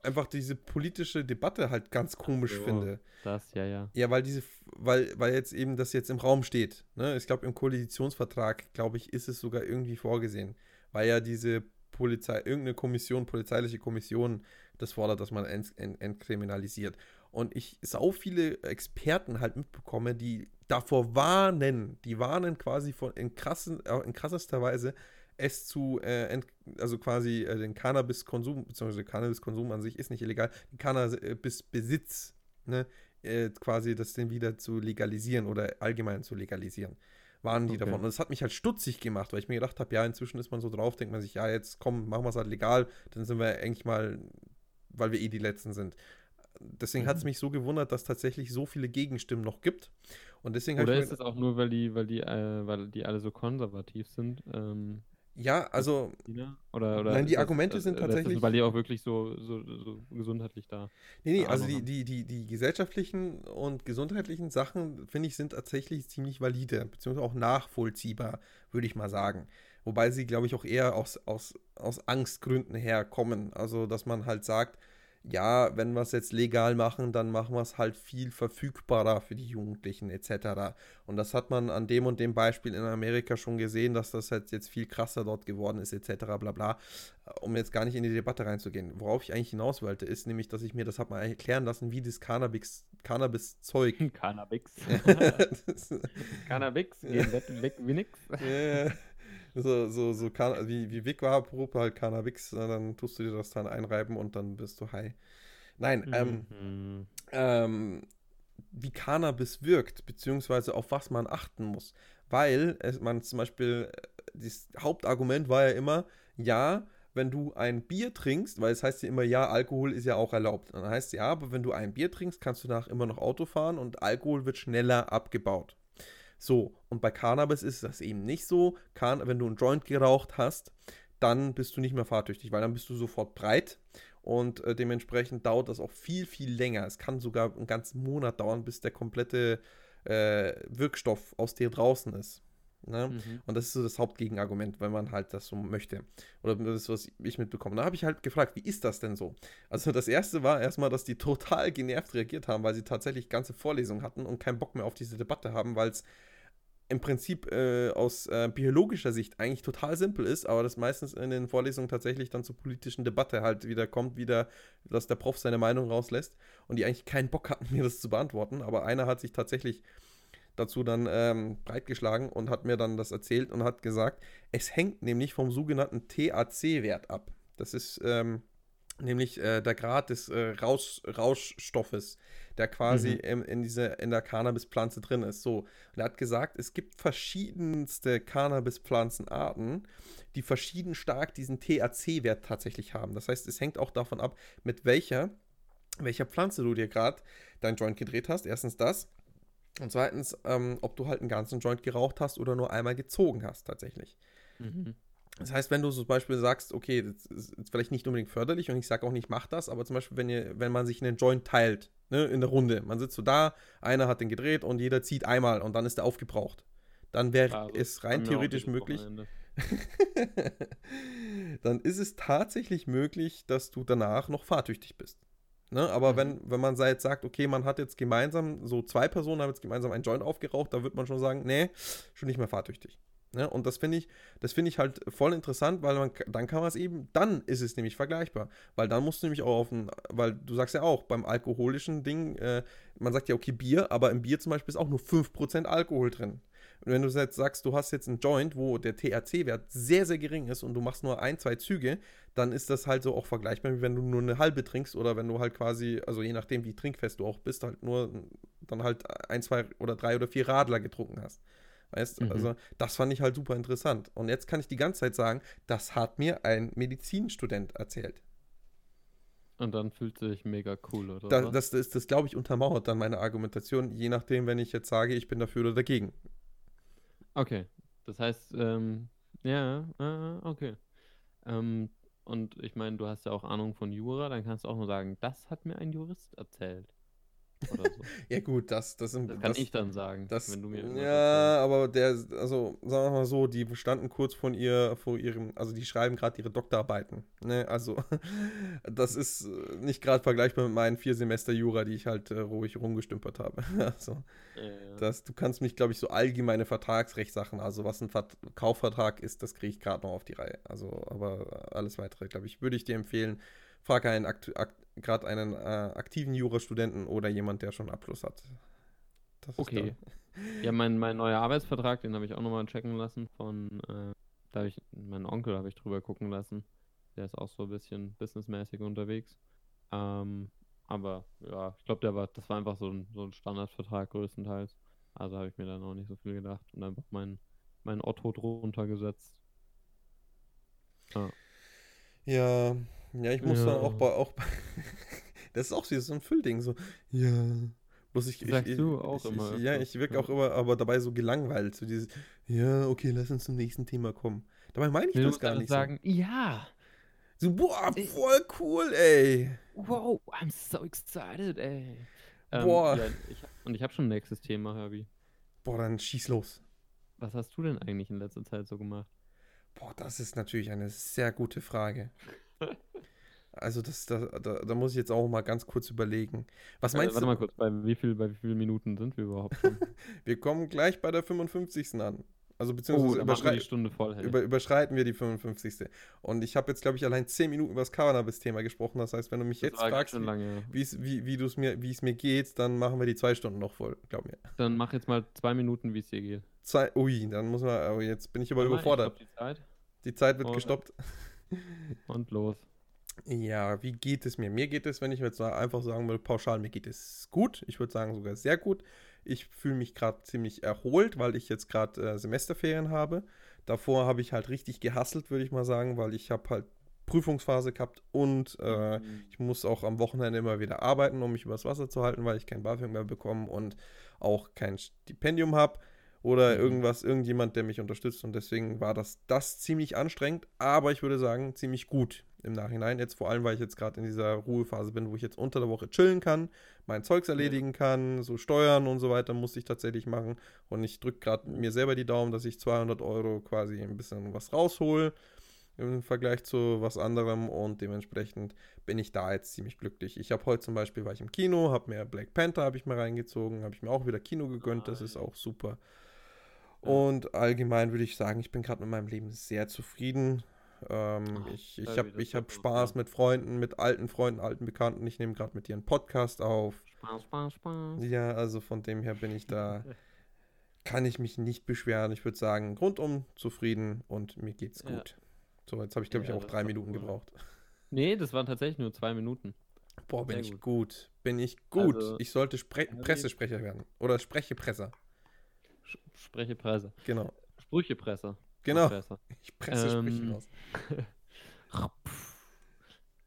einfach diese politische Debatte halt ganz komisch so, finde. Das, ja, ja. Ja, weil diese, weil, weil jetzt eben das jetzt im Raum steht. Ne? Ich glaube, im Koalitionsvertrag, glaube ich, ist es sogar irgendwie vorgesehen. Weil ja diese Polizei, irgendeine Kommission, polizeiliche Kommission, das fordert, dass man ent, ent, entkriminalisiert. Und ich sau viele Experten halt mitbekomme, die davor warnen, die warnen quasi von in, krassen, äh, in krassester Weise, es zu, äh, also quasi äh, den Cannabiskonsum, beziehungsweise Cannabiskonsum an sich ist nicht illegal, den Cannabisbesitz, ne, äh, quasi das den wieder zu legalisieren oder allgemein zu legalisieren. Waren die okay. davon. Und das hat mich halt stutzig gemacht, weil ich mir gedacht habe, ja, inzwischen ist man so drauf, denkt man sich, ja, jetzt komm, machen wir es halt legal, dann sind wir eigentlich mal, weil wir eh die Letzten sind deswegen mhm. hat es mich so gewundert, dass tatsächlich so viele Gegenstimmen noch gibt. Und deswegen Oder ist es auch nur, weil die, weil die, äh, weil die alle so konservativ sind? Ähm, Ja, also. Oder, oder nein, die Argumente das, sind tatsächlich. Das, weil die auch wirklich so, so, so gesundheitlich da. Nee, nee, also die, die, die, die gesellschaftlichen und gesundheitlichen Sachen, finde ich, sind tatsächlich ziemlich valide, beziehungsweise auch nachvollziehbar, würde ich mal sagen. Wobei sie, glaube ich, auch eher aus, aus, aus Angstgründen herkommen. Also, dass man halt sagt, ja, wenn wir es jetzt legal machen, dann machen wir es halt viel verfügbarer für die Jugendlichen etc. Und das hat man an dem und dem Beispiel in Amerika schon gesehen, dass das halt jetzt viel krasser dort geworden ist etc. bla bla. Um jetzt gar nicht in die Debatte reinzugehen. Worauf ich eigentlich hinaus wollte, ist nämlich, dass ich mir das habe mal erklären lassen, wie das Cannabis, Cannabis-Zeug. Cannabis. <laughs> Cannabis, gehen weg wie nix. Ja, so, so, so wie, wie Vic war, Probe halt Cannabis, dann tust du dir das dann einreiben und dann bist du high. Nein, ähm, mhm. ähm, wie Cannabis wirkt, beziehungsweise auf was man achten muss. Weil es, man zum Beispiel, äh, das Hauptargument war ja immer, ja, wenn du ein Bier trinkst, weil es heißt ja immer, ja, Alkohol ist ja auch erlaubt. dann heißt ja, aber wenn du ein Bier trinkst, kannst du danach immer noch Auto fahren und Alkohol wird schneller abgebaut. So, und bei Cannabis ist das eben nicht so. Can wenn du einen Joint geraucht hast, dann bist du nicht mehr fahrtüchtig, weil dann bist du sofort breit und äh, dementsprechend dauert das auch viel, viel länger. Es kann sogar einen ganzen Monat dauern, bis der komplette äh, Wirkstoff aus dir draußen ist. Ne? Mhm. Und das ist so das Hauptgegenargument, wenn man halt das so möchte. Oder das ist, was ich mitbekomme. Da habe ich halt gefragt, wie ist das denn so? Also das erste war erstmal, dass die total genervt reagiert haben, weil sie tatsächlich ganze Vorlesungen hatten und keinen Bock mehr auf diese Debatte haben, weil es im Prinzip äh, aus äh, biologischer Sicht eigentlich total simpel ist, aber das meistens in den Vorlesungen tatsächlich dann zur politischen Debatte halt wieder kommt, wieder, dass der Prof seine Meinung rauslässt und die eigentlich keinen Bock hatten, <laughs> mir das zu beantworten. Aber einer hat sich tatsächlich dazu dann ähm, breitgeschlagen und hat mir dann das erzählt und hat gesagt, es hängt nämlich vom sogenannten TAC-Wert ab. Das ist ähm, nämlich äh, der Grad des äh, Rausch, Rauschstoffes, der quasi mhm. in, in, diese, in der Cannabispflanze drin ist. So, und er hat gesagt, es gibt verschiedenste Cannabispflanzenarten, die verschieden stark diesen THC-Wert tatsächlich haben. Das heißt, es hängt auch davon ab, mit welcher, welcher Pflanze du dir gerade dein Joint gedreht hast. Erstens das. Und zweitens, ähm, ob du halt einen ganzen Joint geraucht hast oder nur einmal gezogen hast, tatsächlich. Mhm. Das heißt, wenn du zum Beispiel sagst, okay, das ist vielleicht nicht unbedingt förderlich und ich sage auch nicht, mach das, aber zum Beispiel, wenn, ihr, wenn man sich einen Joint teilt, ne, in der Runde, man sitzt so da, einer hat den gedreht und jeder zieht einmal und dann ist er aufgebraucht. Dann wäre also, es rein theoretisch möglich. <laughs> dann ist es tatsächlich möglich, dass du danach noch fahrtüchtig bist. Ne? Aber mhm. wenn, wenn man jetzt sagt, okay, man hat jetzt gemeinsam, so zwei Personen haben jetzt gemeinsam einen Joint aufgeraucht, da wird man schon sagen, nee, schon nicht mehr fahrtüchtig. Ne? Und das finde ich, das finde ich halt voll interessant, weil man, dann kann man es eben, dann ist es nämlich vergleichbar. Weil dann musst du nämlich auch auf ein, weil du sagst ja auch, beim alkoholischen Ding, äh, man sagt ja, okay, Bier, aber im Bier zum Beispiel ist auch nur 5% Alkohol drin. Und wenn du jetzt sagst, du hast jetzt einen Joint, wo der THC-Wert sehr, sehr gering ist und du machst nur ein, zwei Züge, dann ist das halt so auch vergleichbar, wie wenn du nur eine halbe trinkst oder wenn du halt quasi, also je nachdem, wie trinkfest du auch bist, halt nur dann halt ein, zwei oder drei oder vier Radler getrunken hast. Weißt mhm. also das fand ich halt super interessant. Und jetzt kann ich die ganze Zeit sagen, das hat mir ein Medizinstudent erzählt. Und dann fühlt sich mega cool, oder? Da, das, das, das glaube ich, untermauert dann meine Argumentation, je nachdem, wenn ich jetzt sage, ich bin dafür oder dagegen. Okay. Das heißt, ähm, ja, äh, okay. Ähm, und ich meine, du hast ja auch Ahnung von Jura, dann kannst du auch nur sagen, das hat mir ein Jurist erzählt. So. <laughs> ja, gut, das, das, sind, das kann das, ich dann sagen, das, wenn du mir. Ja, aber der, also sagen wir mal so, die standen kurz von ihr, vor ihrem, also die schreiben gerade ihre Doktorarbeiten. Ne? Also, <laughs> das ist äh, nicht gerade vergleichbar mit meinen vier Semester Jura, die ich halt äh, ruhig rumgestümpert habe. <laughs> also, ja, ja. Das, du kannst mich, glaube ich, so allgemeine Vertragsrechtssachen, also was ein Vert Kaufvertrag ist, das kriege ich gerade noch auf die Reihe. Also, aber alles weitere, glaube ich, würde ich dir empfehlen frage einen gerade einen äh, aktiven Jurastudenten oder jemand, der schon Abschluss hat. Das okay. <laughs> ja, mein, mein neuer Arbeitsvertrag, den habe ich auch nochmal checken lassen von, äh, da habe ich, meinen Onkel habe ich drüber gucken lassen. Der ist auch so ein bisschen businessmäßig unterwegs. Ähm, aber ja, ich glaube, der war, das war einfach so ein, so ein Standardvertrag größtenteils. Also habe ich mir dann auch nicht so viel gedacht und einfach mein, mein Otto drunter gesetzt. Ja. Ja, ja, ich muss ja. dann auch bei, auch bei <laughs> das ist auch so ein Füllding, so, ja. Bloß ich, Sagst ich, du auch ich, immer. Ich, ja, ich wirke ja. auch immer, aber dabei so gelangweilt, so dieses, ja, okay, lass uns zum nächsten Thema kommen. Dabei meine ich du das gar nicht sagen, ja, so. So, boah, Ich- voll cool, ey. wow, I'm so excited, ey. Ähm, Boah. Ja, ich, und ich habe schon ein nächstes Thema, Herbie. Boah, dann schieß los. Was hast du denn eigentlich in letzter Zeit so gemacht? Boah, das ist natürlich eine sehr gute Frage. Also, das, da, da, da muss ich jetzt auch mal ganz kurz überlegen. Was Äh, meinst warte du? mal kurz, bei wie, viel, bei wie vielen Minuten sind wir überhaupt schon? <laughs> Wir kommen gleich bei der 55. an. Also, oh, beziehungsweise die überschrei Stunde voll, hey. über, überschreiten wir die 55. Und ich habe jetzt, glaube ich, allein 10 Minuten über das Cannabis-Thema gesprochen. Das heißt, wenn du mich Das jetzt fragst, lange. wie's, wie, wie, du's mir, es mir geht, dann machen wir die zwei Stunden noch voll. Glaub mir. Dann mach jetzt mal zwei Minuten, wie es dir geht. Zwei, ui, dann muss man, oh, jetzt bin ich aber Warte ich überfordert. stopp die Zeit Die Zeit wird Oh, gestoppt. <laughs> und los. Ja, wie geht es mir? Mir geht es, wenn ich jetzt einfach sagen würde, pauschal, mir geht es gut. Ich würde sagen sogar sehr gut. Ich fühle mich gerade ziemlich erholt, weil ich jetzt gerade äh, Semesterferien habe. Davor habe ich halt richtig gehasselt, würde ich mal sagen, weil ich habe halt Prüfungsphase gehabt und äh, Mhm. ich muss auch am Wochenende immer wieder arbeiten, um mich übers Wasser zu halten, weil ich kein BAföG mehr bekomme und auch kein Stipendium habe oder Mhm. irgendwas, irgendjemand, der mich unterstützt. Und deswegen war das, das ziemlich anstrengend, aber ich würde sagen, ziemlich gut im Nachhinein. Jetzt vor allem, weil ich jetzt gerade in dieser Ruhephase bin, wo ich jetzt unter der Woche chillen kann, mein Zeugs erledigen kann, so Steuern und so weiter musste ich tatsächlich machen. Und ich drücke gerade mir selber die Daumen, dass ich 200 Euro quasi ein bisschen was raushol im Vergleich zu was anderem und dementsprechend bin ich da jetzt ziemlich glücklich. Ich habe heute zum Beispiel, war ich im Kino, habe mir Black Panther habe ich mir reingezogen, habe ich mir auch wieder Kino gegönnt, das ist auch super. Und allgemein würde ich sagen, ich bin gerade mit meinem Leben sehr zufrieden. Ähm, Ach, ich ich habe hab Spaß mit Freunden, mit alten Freunden, alten Bekannten. Ich nehme gerade mit dir einen Podcast auf. Spaß, Spaß, Spaß. Ja, also von dem her bin ich da, kann ich mich nicht beschweren. Ich würde sagen, rundum zufrieden und mir geht's Ja. gut. So, jetzt habe ich, glaube ich, Ja, auch drei Minuten cool. gebraucht. Nee, das waren tatsächlich nur zwei Minuten. Boah, bin Sehr ich gut. gut. Bin ich gut. Also, ich sollte Spre Pressesprecher werden. Oder Sprechepresser. Sch- Sprechepresse. Genau. Sprüchepresse. Genau. Presse. Ich presse Sprüche Ähm, raus. <laughs>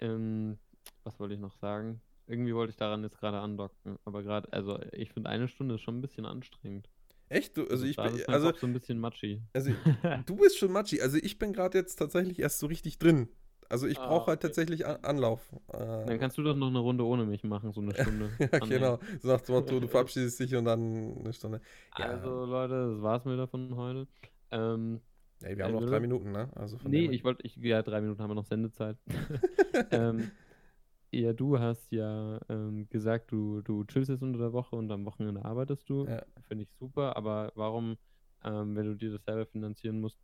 ähm, was wollte ich noch sagen? Irgendwie wollte ich daran jetzt gerade andocken, aber gerade, also ich finde eine Stunde ist schon ein bisschen anstrengend. Echt? Du, also ich gerade bin, also, Kopf so ein bisschen matschi. also <laughs> du bist schon Matschi. Also ich bin gerade jetzt tatsächlich erst so richtig drin. Also ich Ah, brauche halt okay. tatsächlich An Anlauf. Äh, Dann kannst du doch noch eine Runde ohne mich machen, so eine <laughs> Stunde. ja, Anhängen. genau. So nach dem Motto, du <laughs> verabschiedest dich und dann eine Stunde. Ja. Also Leute, das war's mir davon heute. Ähm, Ey, wir haben noch drei Minuten, ne? Also von nee, ich wollte, ich, ja, drei Minuten haben wir noch Sendezeit. <laughs> ähm, ja, du hast ja ähm, gesagt, du, du chillst jetzt unter der Woche und am Wochenende arbeitest du. Ja. Finde ich super, aber warum, ähm, wenn du dir das selber finanzieren musst,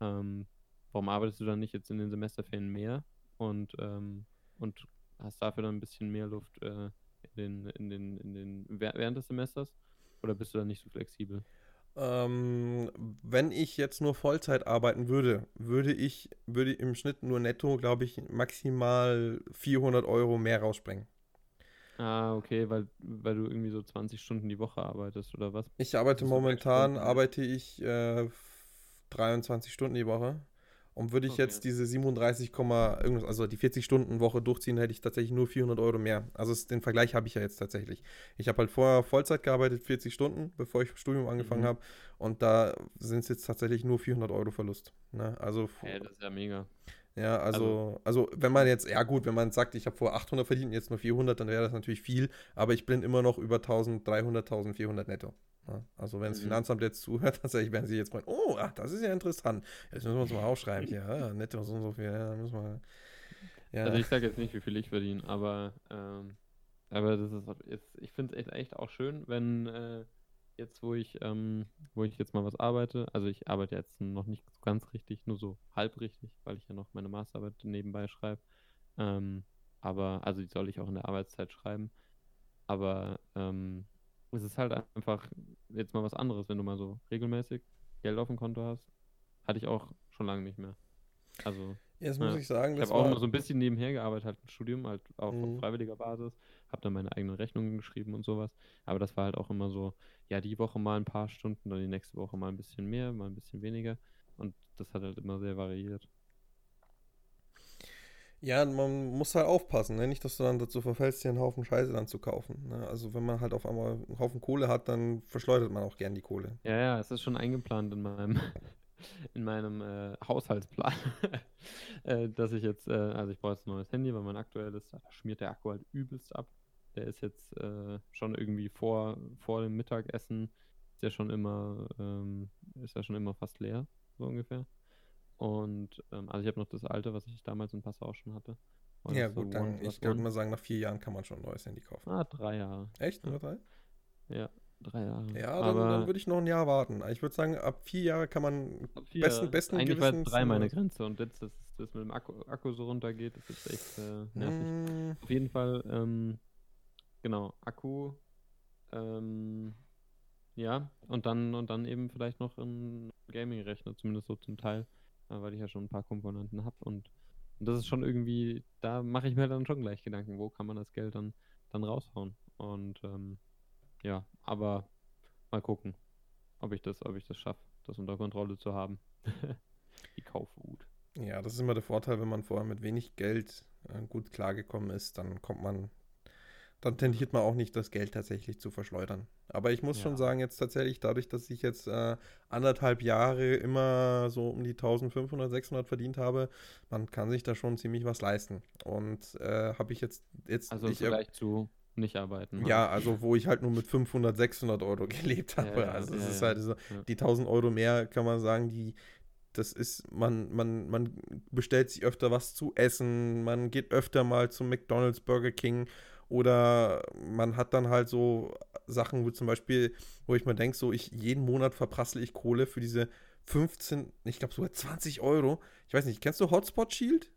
ähm, warum arbeitest du dann nicht jetzt in den Semesterferien mehr und, ähm, und hast dafür dann ein bisschen mehr Luft äh, in den, in den, in den, wäh- während des Semesters? Oder bist du dann nicht so flexibel? Ähm, wenn ich jetzt nur Vollzeit arbeiten würde, würde ich würde im Schnitt nur netto, glaube ich, maximal 400 Euro mehr rausspringen. Ah, okay, weil, weil du irgendwie so 20 Stunden die Woche arbeitest oder was? Ich arbeite momentan, arbeite ich äh, 23 Stunden die Woche. Und würde ich Okay. jetzt diese 37, Komma irgendwas, also die 40 Stunden Woche durchziehen, hätte ich tatsächlich nur 400 Euro mehr. Also es, den Vergleich habe ich ja jetzt tatsächlich. Ich habe halt vorher Vollzeit gearbeitet, 40 Stunden, bevor ich Studium angefangen Mhm. habe. Und da sind es jetzt tatsächlich nur 400 Euro Verlust. Ne? Also Ey, das ist ja mega. ja, also, also wenn man jetzt, ja gut, wenn man sagt, ich habe vor 800 verdient und jetzt nur 400, dann wäre das natürlich viel, aber ich bin immer noch über 1300, 1400 netto. Ja, also wenn das Mhm. Finanzamt jetzt zuhört, <laughs> tatsächlich werden sie jetzt meinen, oh, ach, das ist ja interessant. Jetzt müssen wir uns mal aufschreiben hier, ja, netto so und so viel, ja, müssen wir, ja. Also ich sage jetzt nicht, wie viel ich verdiene, aber, ähm, aber das ist, jetzt, ich finde es echt, echt auch schön, wenn äh, jetzt, wo ich, ähm, wo ich jetzt mal was arbeite, also ich arbeite jetzt noch nicht ganz richtig, nur so halb richtig, weil ich ja noch meine Masterarbeit nebenbei schreibe. Ähm, aber, also die soll ich auch in der Arbeitszeit schreiben. Aber ähm, es ist halt einfach jetzt mal was anderes, wenn du mal so regelmäßig Geld auf dem Konto hast. Hatte ich auch schon lange nicht mehr. Also jetzt muss ja. ich sagen, ich habe auch immer so ein bisschen nebenher gearbeitet, halt im Studium, halt auch Mhm. auf freiwilliger Basis, habe dann meine eigenen Rechnungen geschrieben und sowas. Aber das war halt auch immer so, ja, die Woche mal ein paar Stunden, dann die nächste Woche mal ein bisschen mehr, mal ein bisschen weniger. Und das hat halt immer sehr variiert. Ja, man muss halt aufpassen, ne? nicht, dass du dann dazu verfällst, dir einen Haufen Scheiße dann zu kaufen. Ne? Also wenn man halt auf einmal einen Haufen Kohle hat, dann verschleudert man auch gern die Kohle. Ja, ja, es ist schon eingeplant in meinem, <laughs> in meinem äh, Haushaltsplan, <laughs> äh, dass ich jetzt, äh, also ich brauche jetzt ein neues Handy, weil mein aktuelles, da schmiert der Akku halt übelst ab. Der ist jetzt äh, schon irgendwie vor, vor dem Mittagessen, ist ja schon immer, ähm, ist ja schon immer fast leer, so ungefähr. Und ähm, also ich habe noch das alte, was ich damals in Passau schon hatte. Und ja, gut, dann, ich würde mal sagen, nach vier Jahren kann man schon ein neues Handy kaufen. Ah, drei Jahre. Echt? Nur drei? Ja, drei Jahre. Ja, dann, dann würde ich noch ein Jahr warten. Ich würde sagen, ab vier Jahre kann man vier, besten, besten Eigentlich Gewissens... war drei meine Grenze und jetzt, dass das mit dem Akku, Akku so runtergeht, das ist echt äh, nervig. Mm. Auf jeden Fall, ähm, genau, Akku, ähm, ja, und dann, und dann eben vielleicht noch ein Gaming-Rechner, zumindest so zum Teil, weil ich ja schon ein paar Komponenten habe und und das ist schon irgendwie, da mache ich mir dann schon gleich Gedanken, wo kann man das Geld dann, dann raushauen. Und ähm, ja, aber mal gucken, ob ich das, ob ich das schaffe, das unter Kontrolle zu haben. <laughs> Die Kaufwut. Ja, das ist immer der Vorteil, wenn man vorher mit wenig Geld äh, gut klargekommen ist, dann kommt man dann tendiert man auch nicht, das Geld tatsächlich zu verschleudern. Aber ich muss ja. schon sagen, jetzt tatsächlich, dadurch, dass ich jetzt äh, anderthalb Jahre immer so um die 1500, 600 verdient habe, man kann sich da schon ziemlich was leisten. Und äh, habe ich jetzt, jetzt. Also ich, vielleicht zu nicht arbeiten. Ja, also wo ich halt nur mit 500, 600 Euro gelebt habe. Ja, also es ja, ist halt so, die 1000 Euro mehr, kann man sagen, die, das ist, man, man, man bestellt sich öfter was zu essen, man geht öfter mal zum McDonald's, Burger King oder man hat dann halt so Sachen, wo zum Beispiel, wo ich mir denke, so ich jeden Monat verprassel ich Kohle für diese 15, ich glaube sogar 20 Euro. Ich weiß nicht, kennst du Hotspot Shield?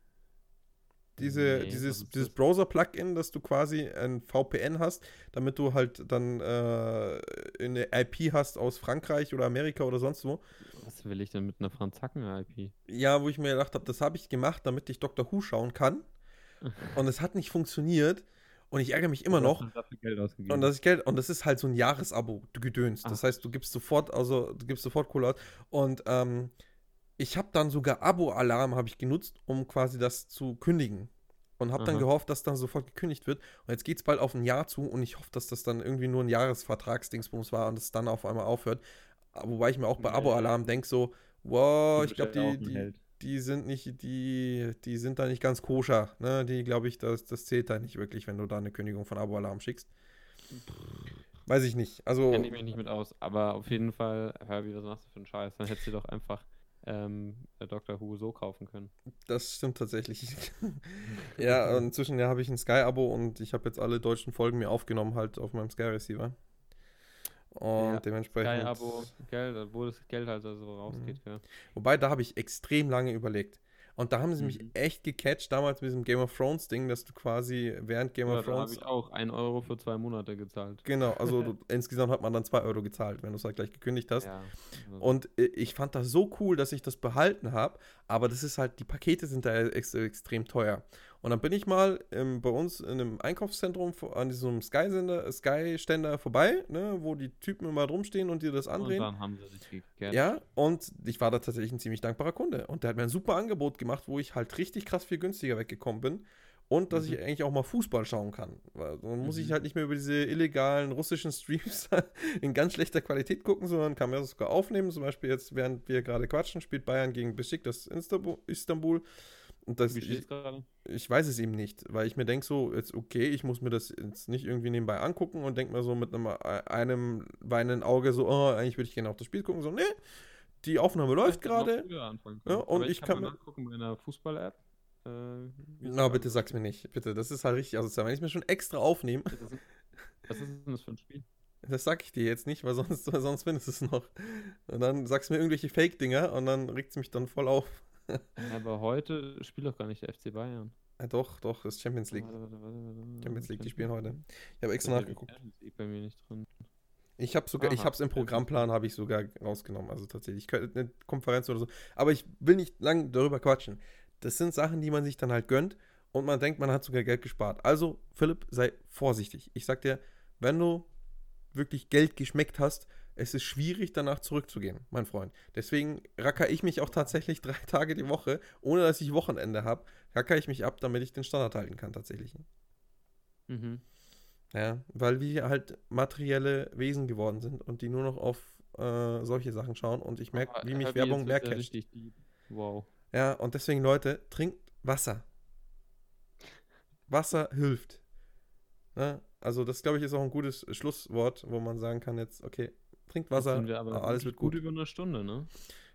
Diese, nee, dieses, dieses Browser-Plugin, dass du quasi ein VPN hast, damit du halt dann äh, eine IP hast aus Frankreich oder Amerika oder sonst wo. Was will ich denn mit einer Franzacken-IP? Ja, wo ich mir gedacht habe, das habe ich gemacht, damit ich Dr. Who schauen kann. <laughs> Und es hat nicht funktioniert. Und ich ärgere mich immer noch. Und das ist Geld und das ist halt so ein Jahresabo gedöns. Das heißt, du gibst sofort, also du gibst sofort Kohle aus. Und ähm, ich habe dann sogar Abo-Alarm habe ich genutzt, um quasi das zu kündigen. Und habe dann gehofft, dass dann sofort gekündigt wird. Und jetzt geht es bald auf ein Jahr zu und ich hoffe, dass das dann irgendwie nur ein Jahresvertragsdingsbums war und es dann auf einmal aufhört. Wobei ich mir auch bei Abo-Alarm denke so, wow, ich glaube, die, die, die sind nicht, die, die sind da nicht ganz koscher. Ne? Die, glaube ich, das, das zählt da nicht wirklich, wenn du da eine Kündigung von Abo-Alarm schickst. Weiß ich nicht. Also. Kenne ich mich nicht mit aus, aber auf jeden Fall, Herbie, was machst du für einen Scheiß? Dann hättest du doch einfach ähm, Dr. Who so kaufen können. Das stimmt tatsächlich. <laughs> ja, inzwischen ja, habe ich ein Sky-Abo und ich habe jetzt alle deutschen Folgen mir aufgenommen, halt auf meinem Sky-Receiver. Und ja, dementsprechend. Kein Abo, Geld, wo das Geld halt also rausgeht, mhm. ja. Wobei, da habe ich extrem lange überlegt. Und da haben sie mhm. mich echt gecatcht, damals mit diesem Game of Thrones Ding, dass du quasi während Game ja, of Thrones. Da habe ich auch 1 Euro für zwei Monate gezahlt. Genau, also du, <laughs> insgesamt hat man dann 2 Euro gezahlt, wenn du es halt gleich gekündigt hast. Ja, also Und äh, ich fand das so cool, dass ich das behalten habe, aber das ist halt, die Pakete sind da ex extrem teuer. Und dann bin ich mal ähm, bei uns in einem Einkaufszentrum an diesem Sky-Ständer Sky vorbei, ne, wo die Typen immer rumstehen und dir das andrehen. Und dann haben sie sich gekehrt. Ja, und ich war da tatsächlich ein ziemlich dankbarer Kunde. Und der hat mir ein super Angebot gemacht, wo ich halt richtig krass viel günstiger weggekommen bin. Und dass mhm. ich eigentlich auch mal Fußball schauen kann. Weil dann muss mhm. ich halt nicht mehr über diese illegalen russischen Streams <laughs> in ganz schlechter Qualität gucken, sondern kann mir das sogar aufnehmen. Zum Beispiel jetzt, während wir gerade quatschen, spielt Bayern gegen Besiktas Istanbul. Und das, Wie ich, gerade? ich weiß es eben nicht, weil ich mir denke so, jetzt okay, ich muss mir das jetzt nicht irgendwie nebenbei angucken und denke mir so mit einem, einem weinenden Auge so, oh, eigentlich würde ich gerne auf das Spiel gucken. So, nee, die Aufnahme läuft gerade. Ja, und ich, ich kann, mir nachgucken in der Fußball-App. Äh, Na, bitte sag's mir nicht. Bitte, das ist halt richtig asozial. Wenn ich mir schon extra aufnehme. Was ist denn das für ein Spiel? Das sag ich dir jetzt nicht, weil sonst, <laughs> sonst findest du es noch. Und dann sagst du mir irgendwelche Fake-Dinger und dann regt es mich dann voll auf. <laughs> Aber heute spielt doch gar nicht der FC Bayern. Ja, doch, doch, das ist Champions League. Warte, warte, warte, Champions League, die spielen heute. Ich habe extra nachgeguckt. bei mir nicht drin. Ich habe sogar, Aha, ich habe es im Programmplan, habe ich sogar rausgenommen. Also tatsächlich eine Konferenz oder so. Aber ich will nicht lang darüber quatschen. Das sind Sachen, die man sich dann halt gönnt und man denkt, man hat sogar Geld gespart. Also Philipp, sei vorsichtig. Ich sag dir, wenn du wirklich Geld geschmeckt hast, es ist schwierig, danach zurückzugehen, mein Freund. Deswegen racker ich mich auch tatsächlich <laughs> drei Tage die Woche, ohne dass ich Wochenende habe, racker ich mich ab, damit ich den Standard halten kann, tatsächlich. Mhm. Ja, weil wir halt materielle Wesen geworden sind und die nur noch auf äh, solche Sachen schauen und ich merke, wie mich Werbung mehr catcht. Wow. Ja, und deswegen, Leute, trinkt Wasser. Wasser hilft. Ne? Also, das glaube ich ist auch ein gutes Schlusswort, wo man sagen kann: jetzt, okay, trinkt Wasser, wir aber alles wird gut. über eine Stunde, ne?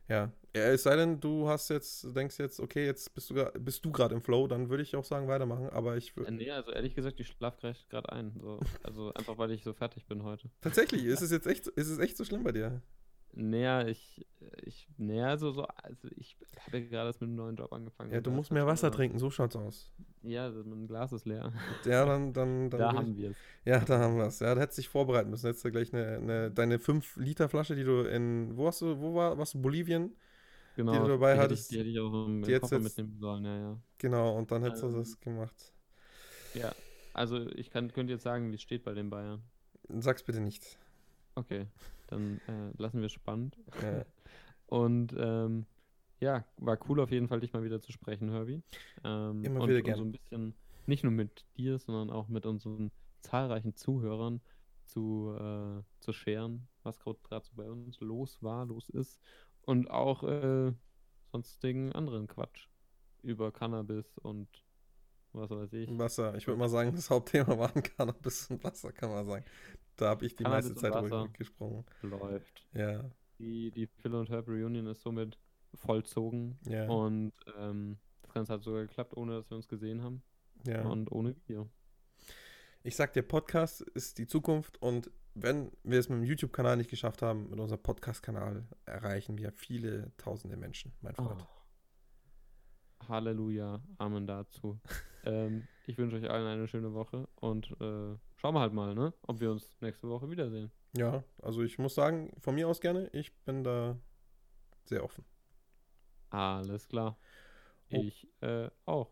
Ja. ja. Es sei denn, du hast jetzt, denkst jetzt, okay, jetzt bist du, bist du gerade im Flow, dann würde ich auch sagen, weitermachen. Aber ich Äh, wür- nee, also ehrlich gesagt, ich schlafe gerade ein. So. Also einfach, weil ich so fertig bin heute. tatsächlich, ist es jetzt echt, ist es echt so schlimm bei dir? Naja, ich, ich, naja, also so, also ich habe ja gerade erst mit einem neuen Job angefangen. Ja, du musst mehr Wasser trinken, so schaut's aus. Ja, also mein Glas ist leer. Ja, dann, dann, dann da haben wir es. ja, da haben wir es. Ja, da hättest du dich vorbereiten müssen. Hättest du gleich eine, eine, deine 5-Liter-Flasche, die du in, wo hast du, wo war, warst du, Bolivien? Genau, du dabei hätte hattest, ich, die hätte ich auch im, die im Koffer jetzt- mitnehmen sollen, ja, ja. Genau, und dann hättest du Ähm, das gemacht. Ja, also ich kann, könnte jetzt sagen, wie es steht bei den Bayern. Sag's bitte nicht. Okay, dann äh, lassen wir es spannend. Ja. <laughs> Und ähm, ja, war cool auf jeden Fall, dich mal wieder zu sprechen, Herbie. Ähm, Immer und, wieder und gern. so ein bisschen, nicht nur mit dir, sondern auch mit unseren zahlreichen Zuhörern zu, äh, zu scheren, was gerade so bei uns los war, los ist. Und auch äh, sonstigen anderen Quatsch über Cannabis und was weiß ich. Wasser. Ich würde mal sagen, das Hauptthema waren <laughs> Cannabis und Wasser, kann man sagen. Da habe ich die Cannabis meiste Zeit drüber gesprochen. Läuft. Ja, Die, die Phil und Herb Reunion ist somit vollzogen. ja, Und ähm, das Ganze hat sogar geklappt, ohne dass wir uns gesehen haben. ja. Und ohne Video. Ich sag dir, Podcast ist die Zukunft und wenn wir es mit dem YouTube-Kanal nicht geschafft haben, mit unserem Podcast-Kanal erreichen wir viele tausende Menschen, mein Freund. Oh. Halleluja, Amen dazu. <laughs> ähm, ich wünsche euch allen eine schöne Woche und äh, schauen wir halt mal, ne? Ob wir uns nächste Woche wiedersehen. Ja, also ich muss sagen, von mir aus gerne, ich bin da sehr offen. Alles klar. Oh. Ich äh, auch.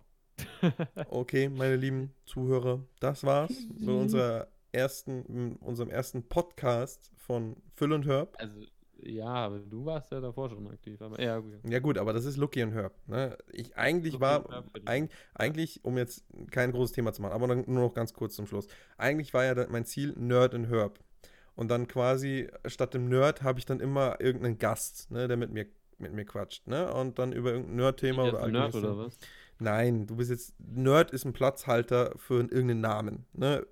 <laughs> Okay, meine lieben Zuhörer, das war's mit unserer ersten, mit unserem ersten Podcast von Phil und Herb. Also, ja, aber du warst ja davor schon aktiv. Aber ja, gut. Ja gut, aber das ist Lucky und Herb. Ne? Ich eigentlich Lucky war, eig, eigentlich, um jetzt kein großes Thema zu machen, aber dann nur noch ganz kurz zum Schluss. Eigentlich war ja mein Ziel Nerd und Herb. Und dann quasi statt dem Nerd habe ich dann immer irgendeinen Gast, ne, der mit mir mit mir quatscht, ne? Und dann über irgendein Nerd-Thema oder ein Nerd oder was? Nein, du bist jetzt Nerd ist ein Platzhalter für irgendeinen Namen, ne?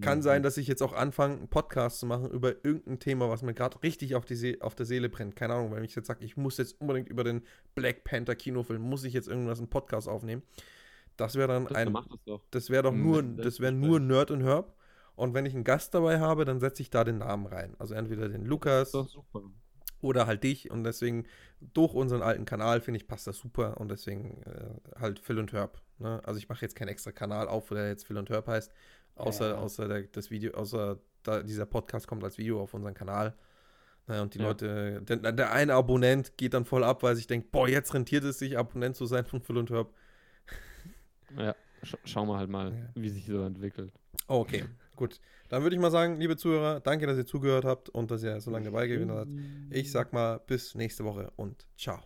Kann Mhm. sein, dass ich jetzt auch anfange, einen Podcast zu machen über irgendein Thema, was mir gerade richtig auf, die See auf der Seele brennt. Keine Ahnung, wenn ich jetzt sage, ich muss jetzt unbedingt über den Black Panther Kinofilm, muss ich jetzt irgendwas einen Podcast aufnehmen. Das wäre dann Das ein, doch. das wäre doch Mhm, nur, das das wäre nur Nerd und Herb. Und wenn ich einen Gast dabei habe, dann setze ich da den Namen rein. Also entweder den Lukas Das oder halt dich. Und deswegen, durch unseren alten Kanal, finde ich, passt das super. Und deswegen äh, halt Phil und Herb. Ne? Also ich mache jetzt keinen extra Kanal auf, wo der jetzt Phil und Herb heißt. Außer, Ja. außer der, das Video, außer da, dieser Podcast kommt als Video auf unseren Kanal. Ne, und die Ja. Leute, der, der eine Abonnent geht dann voll ab, weil sich denkt, boah, jetzt rentiert es sich, Abonnent zu sein von Phil und Herb. <laughs> Ja, sch schauen wir halt mal, Ja. wie sich so entwickelt. Oh, okay, gut. Dann würde ich mal sagen, liebe Zuhörer, danke, dass ihr zugehört habt und dass ihr so lange dabei gewesen seid. Ich sag mal, bis nächste Woche und ciao.